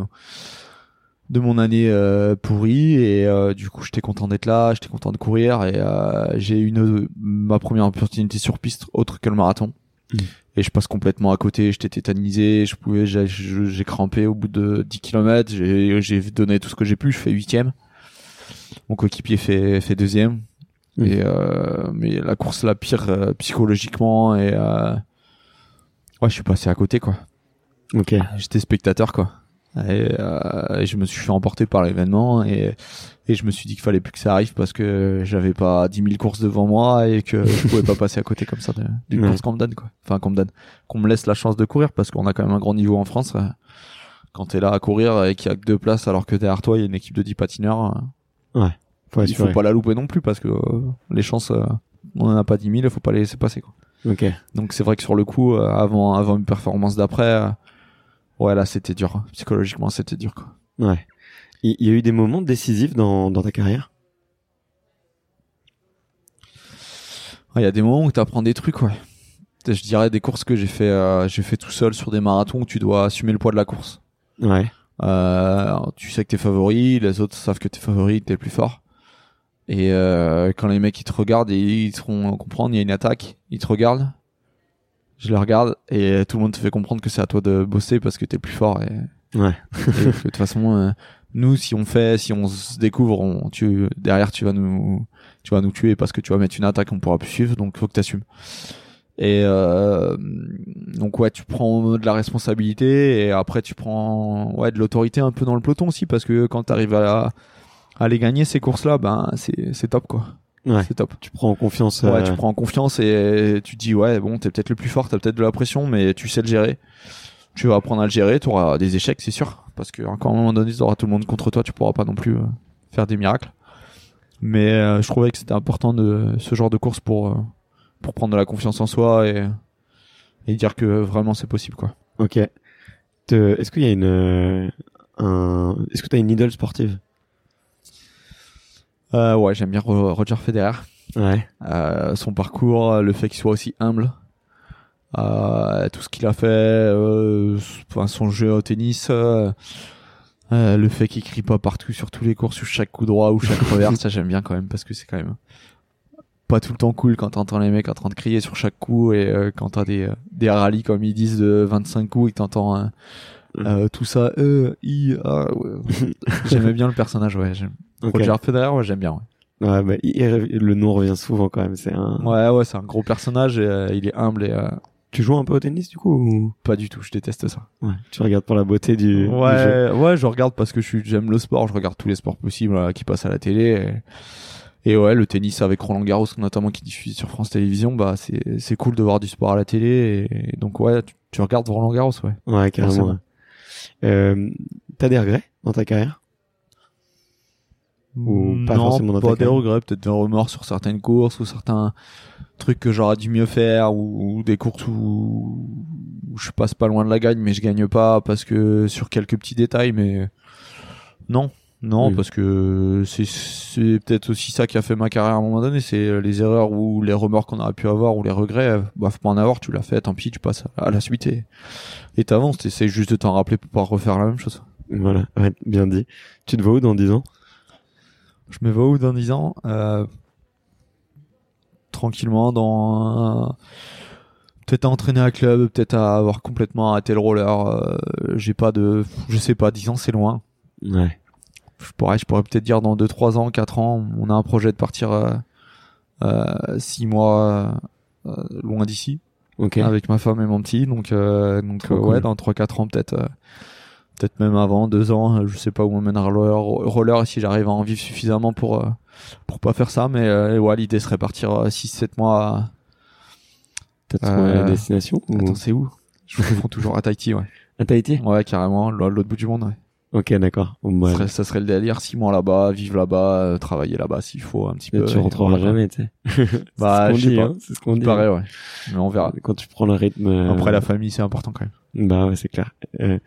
de mon année euh, pourrie et euh, du coup j'étais content d'être là j'étais content de courir et euh, j'ai eu une ma première opportunité sur piste autre que le marathon Mm. et je passe complètement à côté j'étais tétanisé je pouvais j'ai j'ai crampé au bout de 10 km j'ai j'ai donné tout ce que j'ai pu je fais huitième mon coéquipier fait fait deuxième Mm. et euh, mais la course la pire euh, psychologiquement et euh, ouais je suis passé à côté quoi Ok. j'étais spectateur quoi et, euh, je me suis fait emporter par l'événement et, et je me suis dit qu'il fallait plus que ça arrive parce que j'avais pas 10 000 courses devant moi et que je pouvais pas passer à côté comme ça d'une Ouais. course qu'on me donne quoi. Enfin qu'on me donne qu'on me laisse la chance de courir parce qu'on a quand même un grand niveau en France euh, quand t'es là à courir et qu'il y a que deux places alors que derrière toi il y a une équipe de 10 patineurs euh, Faut il faut pas la louper non plus parce que euh, les chances euh, on en a pas 10 000 il faut pas les laisser passer quoi. Ok. donc c'est vrai que sur le coup, avant avant une performance d'après, ouais là c'était dur. Psychologiquement c'était dur quoi. Ouais. Il y a eu des moments décisifs dans dans ta carrière? Ouais, Il y a des moments où t'apprends des trucs ouais. Je dirais des courses que j'ai fait euh, j'ai fait tout seul sur des marathons où tu dois assumer le poids de la course. Ouais. Euh, tu sais que t'es favori, les autres savent que t'es favori, que t'es le plus fort. Et euh, quand les mecs ils te regardent et ils te font comprendre, il y a une attaque, ils te regardent. Je les regarde et tout le monde te fait comprendre que c'est à toi de bosser parce que t'es le plus fort et Ouais. Et de toute façon euh, nous si on fait si on se découvre on, tu derrière tu vas nous tu vas nous tuer parce que tu vas mettre une attaque on pourra plus suivre donc faut que t'assumes et euh, donc ouais tu prends de la responsabilité et après tu prends ouais de l'autorité un peu dans le peloton aussi parce que quand t'arrives à à les gagner ces courses là ben c'est c'est top quoi Ouais. c'est top Tu prends en confiance. Ouais, euh, tu prends en confiance et tu te dis ouais bon t'es peut-être le plus fort, t'as peut-être de la pression, mais tu sais le gérer. Tu vas apprendre à le gérer, tu auras des échecs c'est sûr, parce que encore à un moment donné tu auras tout le monde contre toi, tu pourras pas non plus euh, faire des miracles. Mais euh, je trouvais que c'était important de ce genre de course pour euh, pour prendre de la confiance en soi et et dire que vraiment c'est possible quoi. Ok. Est-ce qu'il y a une un. Est-ce que t'as une idole sportive? Euh, ouais, j'aime bien Ro- Roger Federer. Ouais. Euh, son parcours, le fait qu'il soit aussi humble, euh, tout ce qu'il a fait, euh, enfin, son jeu au tennis, euh, euh, le fait qu'il crie pas partout sur tous les cours, sur chaque coup droit ou chaque revers, ça j'aime bien quand même parce que c'est quand même pas tout le temps cool quand t'entends les mecs en train de crier sur chaque coup et quand t'as des, des rallyes comme ils disent de 25 coups et que t'entends euh, tout ça, euh, i, ouais. j'aimais bien le personnage, ouais. j'aime- Roger Federer, ouais, j'aime bien. Ouais. Ouais, bah, il- le nom revient souvent quand même. C'est un. Ouais, ouais, c'est un gros personnage et euh, il est humble et euh, Tu joues un peu au tennis du coup ou... pas du tout. Je déteste ça. Ouais. Tu regardes pour la beauté du. du jeu. Ouais, ouais, je regarde parce que je suis, j'aime le sport. Je regarde tous les sports possibles euh, qui passent à la télé. Et, et ouais, le tennis avec Roland Garros notamment qui diffuse sur France Télévisions, bah c'est c'est cool de voir du sport à la télé. Et, donc ouais, tu, tu regardes Roland Garros, ouais. Ouais, carrément. Ouais. Euh, T'as des regrets dans ta carrière? Ou pas non, forcément pas des regrets, peut-être des remords sur certaines courses ou certains trucs que j'aurais dû mieux faire ou, ou des courses où, où je passe pas loin de la gagne mais je gagne pas parce que sur quelques petits détails mais non non Mm. parce que c'est c'est peut-être aussi ça qui a fait ma carrière à un moment donné c'est les erreurs ou les remords qu'on aurait pu avoir ou les regrets bah faut pas en avoir tu l'as fait tant pis tu passes à, la suite et et t'avances t'essayes juste de t'en rappeler pour pas refaire la même chose Voilà, ouais, bien dit. Tu te vois où dans 10 ans? Je me vois où dans 10 ans euh, Tranquillement dans un- peut-être à entraîner un club, peut-être à avoir complètement arrêté le roller. euh, J'ai pas de, je sais pas, 10 ans c'est loin. Ouais. Je pourrais, je pourrais peut-être dire dans 2, 3 ans, 4 ans, on a un projet de partir euh, euh, 6 mois euh, loin d'ici Ok. avec ma femme et mon petit. Donc, euh, donc euh, cool. ouais, dans 3-4 ans peut-être. Peut-être même avant, deux ans, euh, je sais pas où on mènera le roller, si j'arrive à en vivre suffisamment pour euh, pour pas faire ça, mais euh, ouais, l'idée serait partir 6-7 mois. à- T'as trouvé la destination ou... Attends, c'est où? Je me confonds toujours à Tahiti, ouais. À Tahiti? Ouais, carrément, l'autre bout du monde, ouais. Ok, d'accord. Ça, serait, ça serait le délire, 6 mois là-bas, vivre là-bas, euh, travailler là-bas s'il faut un petit mais peu. tu et rentreras jamais, tu sais. Bah, c'est je ce qu'on sais dit, pas. hein, c'est ce qu'on dit. Pareil, ouais. Mais on verra. Quand tu prends le rythme. euh, Après, la famille, c'est important quand même. Bah ouais, c'est clair. Euh,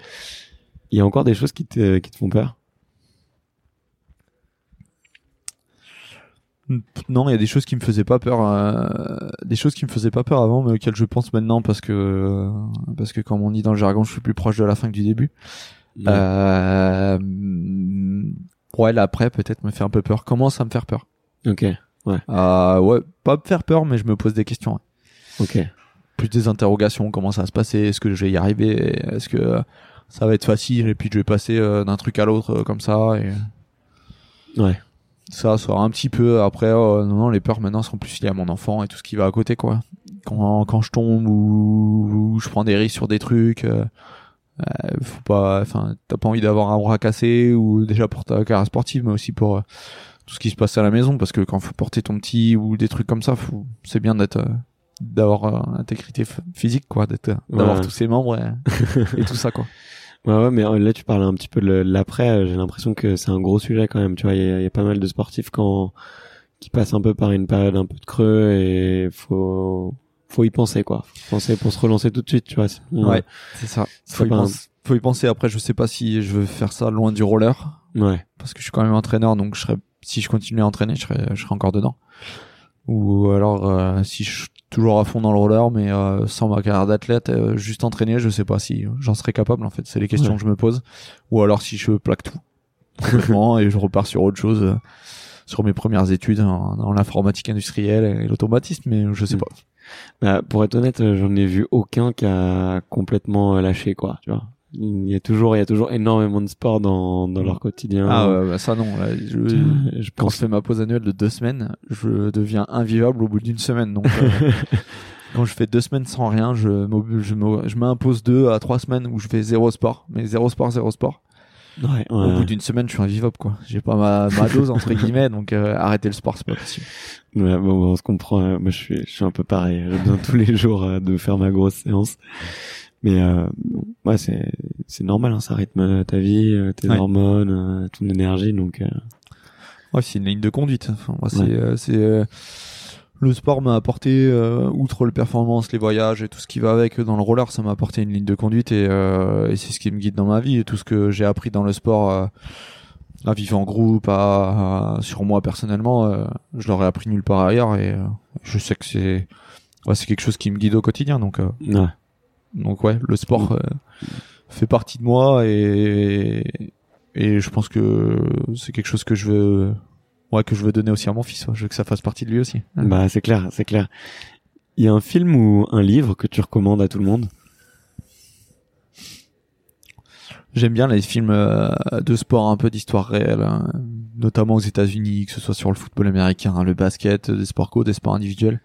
Il y a encore des choses qui te, qui te font peur? Non, il y a des choses qui me faisaient pas peur, euh, des choses qui me faisaient pas peur avant, mais auxquelles je pense maintenant parce que parce que comme on dit dans le jargon, je suis plus proche de la fin que du début. Euh, ouais, l'après peut-être me fait un peu peur. Commence à me faire peur? Ok, Euh, ouais, pas me faire peur, mais je me pose des questions. ouais. ok. Plus des interrogations. Comment ça va se passer? Est-ce que je vais y arriver? Est-ce que ça va être facile et puis je vais passer euh, d'un truc à l'autre euh, comme ça et Ouais. ça sera un petit peu après euh, non, non les peurs maintenant sont plus liées à mon enfant et tout ce qui va à côté quoi quand quand je tombe ou, ou je prends des risques sur des trucs euh, euh, faut pas enfin t'as pas envie d'avoir un bras cassé ou déjà pour ta carrière sportive mais aussi pour euh, tout ce qui se passe à la maison parce que quand faut porter ton petit ou des trucs comme ça faut c'est bien d'être euh, d'avoir euh, intégrité physique quoi d'être euh, d'avoir Ouais. tous ses membres et, et tout ça quoi Ouais, ouais, mais euh, là, tu parlais un petit peu de l'après. J'ai l'impression que c'est un gros sujet quand même. Tu vois, il y, a- il y a pas mal de sportifs quand qui passent un peu par une période un peu de creux et faut faut y penser quoi. Faut penser pour se relancer tout de suite. Tu vois. sinon, ouais c'est ça faut y, un- faut y penser après je sais pas si je veux faire ça loin du roller Ouais. parce que je suis quand même entraîneur donc je serais si je continuais à entraîner je serais je serais encore dedans ou alors euh, si je toujours à fond dans le roller mais euh, sans ma carrière d'athlète euh, juste entraîner je sais pas si j'en serais capable en fait c'est les questions Ouais. que je me pose ou alors si je plaque tout complètement et je repars sur autre chose euh, sur mes premières études en, en l'informatique industrielle et l'automatisme mais je sais Mm. pas Bah, pour être honnête, euh, j'en ai vu aucun qui a complètement euh, lâché quoi. Tu vois. Il y a toujours, il y a toujours énormément de sport dans dans leur quotidien. ah ouais, bah ça non là, je, je quand je fais ma pause annuelle de deux semaines, je deviens invivable au bout d'une semaine. Donc, euh, quand je fais deux semaines sans rien, je, je, je m'impose deux à trois semaines où je fais zéro sport, mais zéro sport, zéro sport. Ouais, Au ouais. bout d'une semaine, je suis invivable, quoi. J'ai pas ma, ma dose entre guillemets, donc euh, arrêter le sport, c'est pas possible. Ouais, bon, bon, on se comprend. hein. Moi, je suis, je suis un peu pareil. J'ai besoin tous les jours euh, de faire ma grosse séance. Mais euh, ouais, c'est c'est normal. Hein, ça rythme ta vie, euh, tes Ouais. hormones, euh, ton énergie. Donc, euh, Ouais, c'est une ligne de conduite. Enfin, moi, c'est, Ouais. euh, c'est euh, le sport m'a apporté, euh, outre les performances, les voyages et tout ce qui va avec dans le roller, ça m'a apporté une ligne de conduite et, euh, et c'est ce qui me guide dans ma vie et tout ce que j'ai appris dans le sport. euh, à vivre en groupe, à, à- sur moi personnellement, euh, je l'aurais appris nulle part ailleurs et euh, je sais que c'est ouais, c'est quelque chose qui me guide au quotidien donc euh, Ouais. Donc ouais, le sport euh, fait partie de moi et et je pense que c'est quelque chose que je veux ouais que je veux donner aussi à mon fils. ouais. Je veux que ça fasse partie de lui aussi. Bah c'est clair, c'est clair. Il y a un film ou un livre que tu recommandes à tout le monde? J'aime bien les films euh, de sport un peu d'histoire réelle, hein, notamment aux États-Unis, que ce soit sur le football américain, le basket, des sports co, des sports individuels.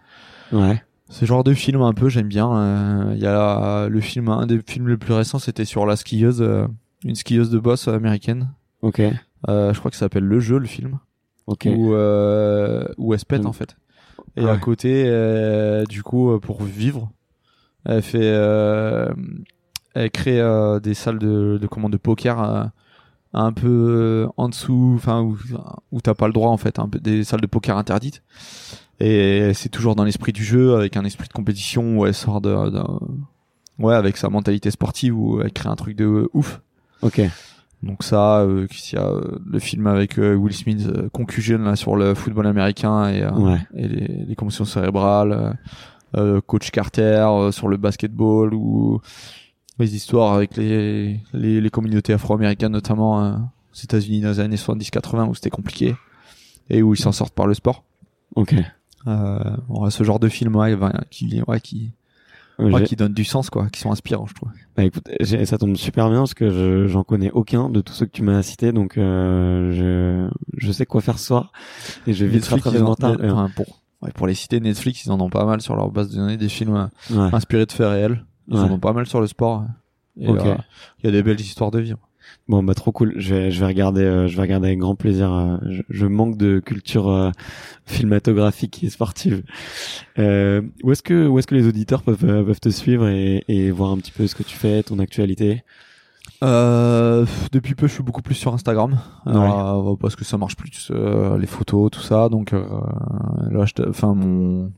Ouais. Ce genre de film un peu, j'aime bien. euh, Il y a le film, un des films les plus récents, c'était sur la skieuse, euh, une skieuse de boss américaine. Ok. Euh, je crois que ça s'appelle Le Jeu, le film. Ok. ou euh, ou elle se pète en fait. Et Ah à ouais. côté, du coup, pour vivre, elle fait, euh, elle crée euh, des salles de, de commande de poker euh, un peu en dessous, enfin où, où t'as pas le droit en fait, un peu des salles de poker interdites. Et c'est toujours dans l'esprit du jeu, avec un esprit de compétition où elle sort de, de- ouais, avec sa mentalité sportive où elle crée un truc de ouf. Ok. Donc ça, euh, qu'il y a euh, le film avec euh, Will Smith, euh, Concussion là sur le football américain et, euh, Ouais. et les, les commotions cérébrales, Coach Carter euh, sur le basketball ou les histoires avec les les, les communautés afro-américaines notamment euh, aux États-Unis dans les années 70-80 où c'était compliqué et où ils s'en sortent par le sport. Ok. Euh, ce genre de film ouais, qui ouais, qui ouais, J'ai- qui donne du sens quoi, qui sont inspirants je trouve. Bah écoute, ça tombe super bien parce que je j'en connais aucun de tous ceux que tu m'as cités, donc euh, je je sais quoi faire ce soir et je vais vite rattraper mon retard. Pour, ouais, pour les citer, Netflix, ils en ont pas mal sur leur base de données des films euh, Ouais. inspirés de faits réels. Ils en ont pas mal sur le sport. Euh, il y a des belles histoires de vie. Bon bah trop cool. Je vais je vais regarder euh, je vais regarder avec grand plaisir. euh, je, je manque de culture euh, cinématographique et sportive. Euh, où est-ce que où est-ce que les auditeurs peuvent euh, peuvent te suivre et, et voir un petit peu ce que tu fais, ton actualité? Euh, depuis peu, je suis beaucoup plus sur Instagram. Ouais. Euh, parce que ça marche plus, euh, les photos, tout ça. Donc euh, là, enfin mon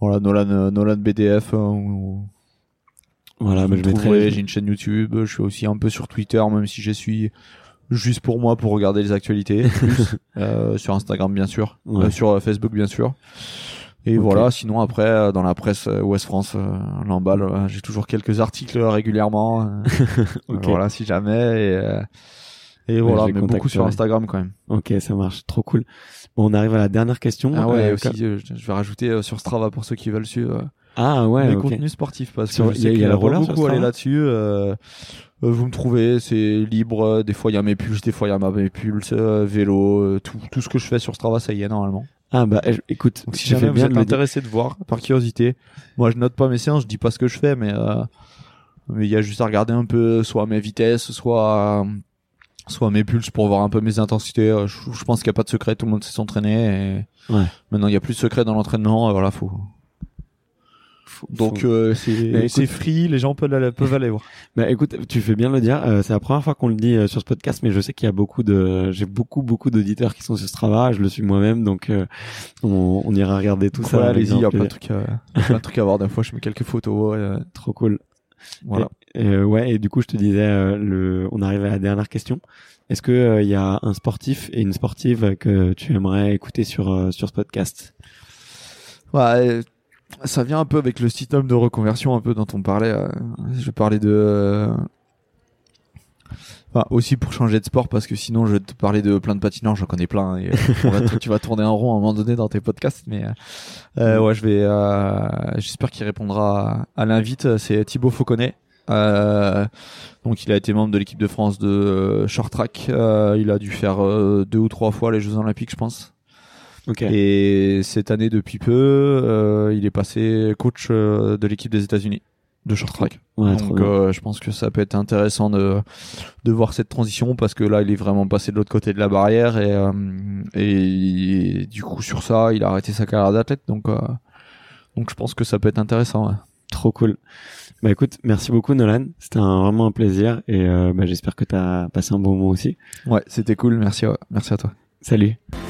voilà Nolan Nolan BDF. euh, où- Voilà, vous bah, je J'ai une chaîne YouTube. Je suis aussi un peu sur Twitter, même si je suis juste pour moi pour regarder les actualités. plus. Euh, sur Instagram bien sûr, Ouais. Euh, sur euh, Facebook bien sûr. Et voilà, sinon après euh, dans la presse euh, Ouest France, euh, l'emballe, euh, j'ai toujours quelques articles régulièrement. euh, Ok. Voilà, si jamais. Et, euh, et voilà, mais beaucoup sur Instagram quand même. Ok, ça marche, trop cool. Bon, on arrive à la dernière question. Ah ouais, aussi, je vais rajouter euh, sur Strava pour ceux qui veulent suivre Ah ouais, les contenus sportifs parce que il y il y a roller beaucoup aller Strava là-dessus. Euh, euh, vous me trouvez, c'est libre. euh, Des fois il y a mes pulls, des fois il y a ma- mes pulls, euh, vélo, euh, tout, tout ce que je fais sur Strava, ça y est normalement. Ah bah eh, écoute, Donc si j'ai jamais vous êtes intéressé de voir, par curiosité, moi je note pas mes séances, je dis pas ce que je fais, mais euh, mais il y a juste à regarder un peu soit mes vitesses, soit soit mes pulses pour voir un peu mes intensités. Je, je pense qu'il y a pas de secret, tout le monde sait s'entraîner. Et Ouais. Maintenant il y a plus de secret dans l'entraînement, voilà faut. Donc euh, c'est free, les gens peuvent aller, peuvent aller voir. Bah écoute, tu fais bien de le dire. euh, c'est la première fois qu'on le dit euh, sur ce podcast, mais je sais qu'il y a beaucoup de, j'ai beaucoup beaucoup d'auditeurs qui sont sur Strava. Je le suis moi-même, donc euh, on, on ira regarder tout Donc ça. allez-y, il y a plein de trucs, euh, il y a plein de trucs à voir. Des fois je mets quelques photos, euh, Trop cool. voilà. Et, euh, ouais, et du coup, je te disais, euh, le, on arrive à la dernière question. Est-ce que euh, il y a un sportif et une sportive que tu aimerais écouter sur euh, sur ce podcast? Ouais, ça vient un peu avec le système de reconversion un peu dont on parlait. euh, je parlais de... euh, Enfin, aussi pour changer de sport parce que sinon je vais te parler de plein de patineurs, j'en connais plein et euh, tu vas tourner en rond à un moment donné dans tes podcasts mais ouais je vais j'espère qu'il répondra à, l'invite c'est Thibaut Fauconnet donc il a été membre de l'équipe de France de short track il a dû faire deux ou trois fois les Jeux Olympiques je pense Ok. et cette année, depuis peu, euh, il est passé coach euh, de l'équipe des États-Unis de short track. Ouais, Donc, euh, je pense que ça peut être intéressant de de voir cette transition parce que là, il est vraiment passé de l'autre côté de la barrière et euh, et, du coup sur ça, il a arrêté sa carrière d'athlète. Donc euh, donc je pense que ça peut être intéressant. ouais. Trop cool. Bah écoute, merci beaucoup Nolan. C'était vraiment un plaisir et euh, bah, j'espère que tu as passé un bon moment aussi. Ouais, c'était cool. Merci, ouais. merci à toi. Salut.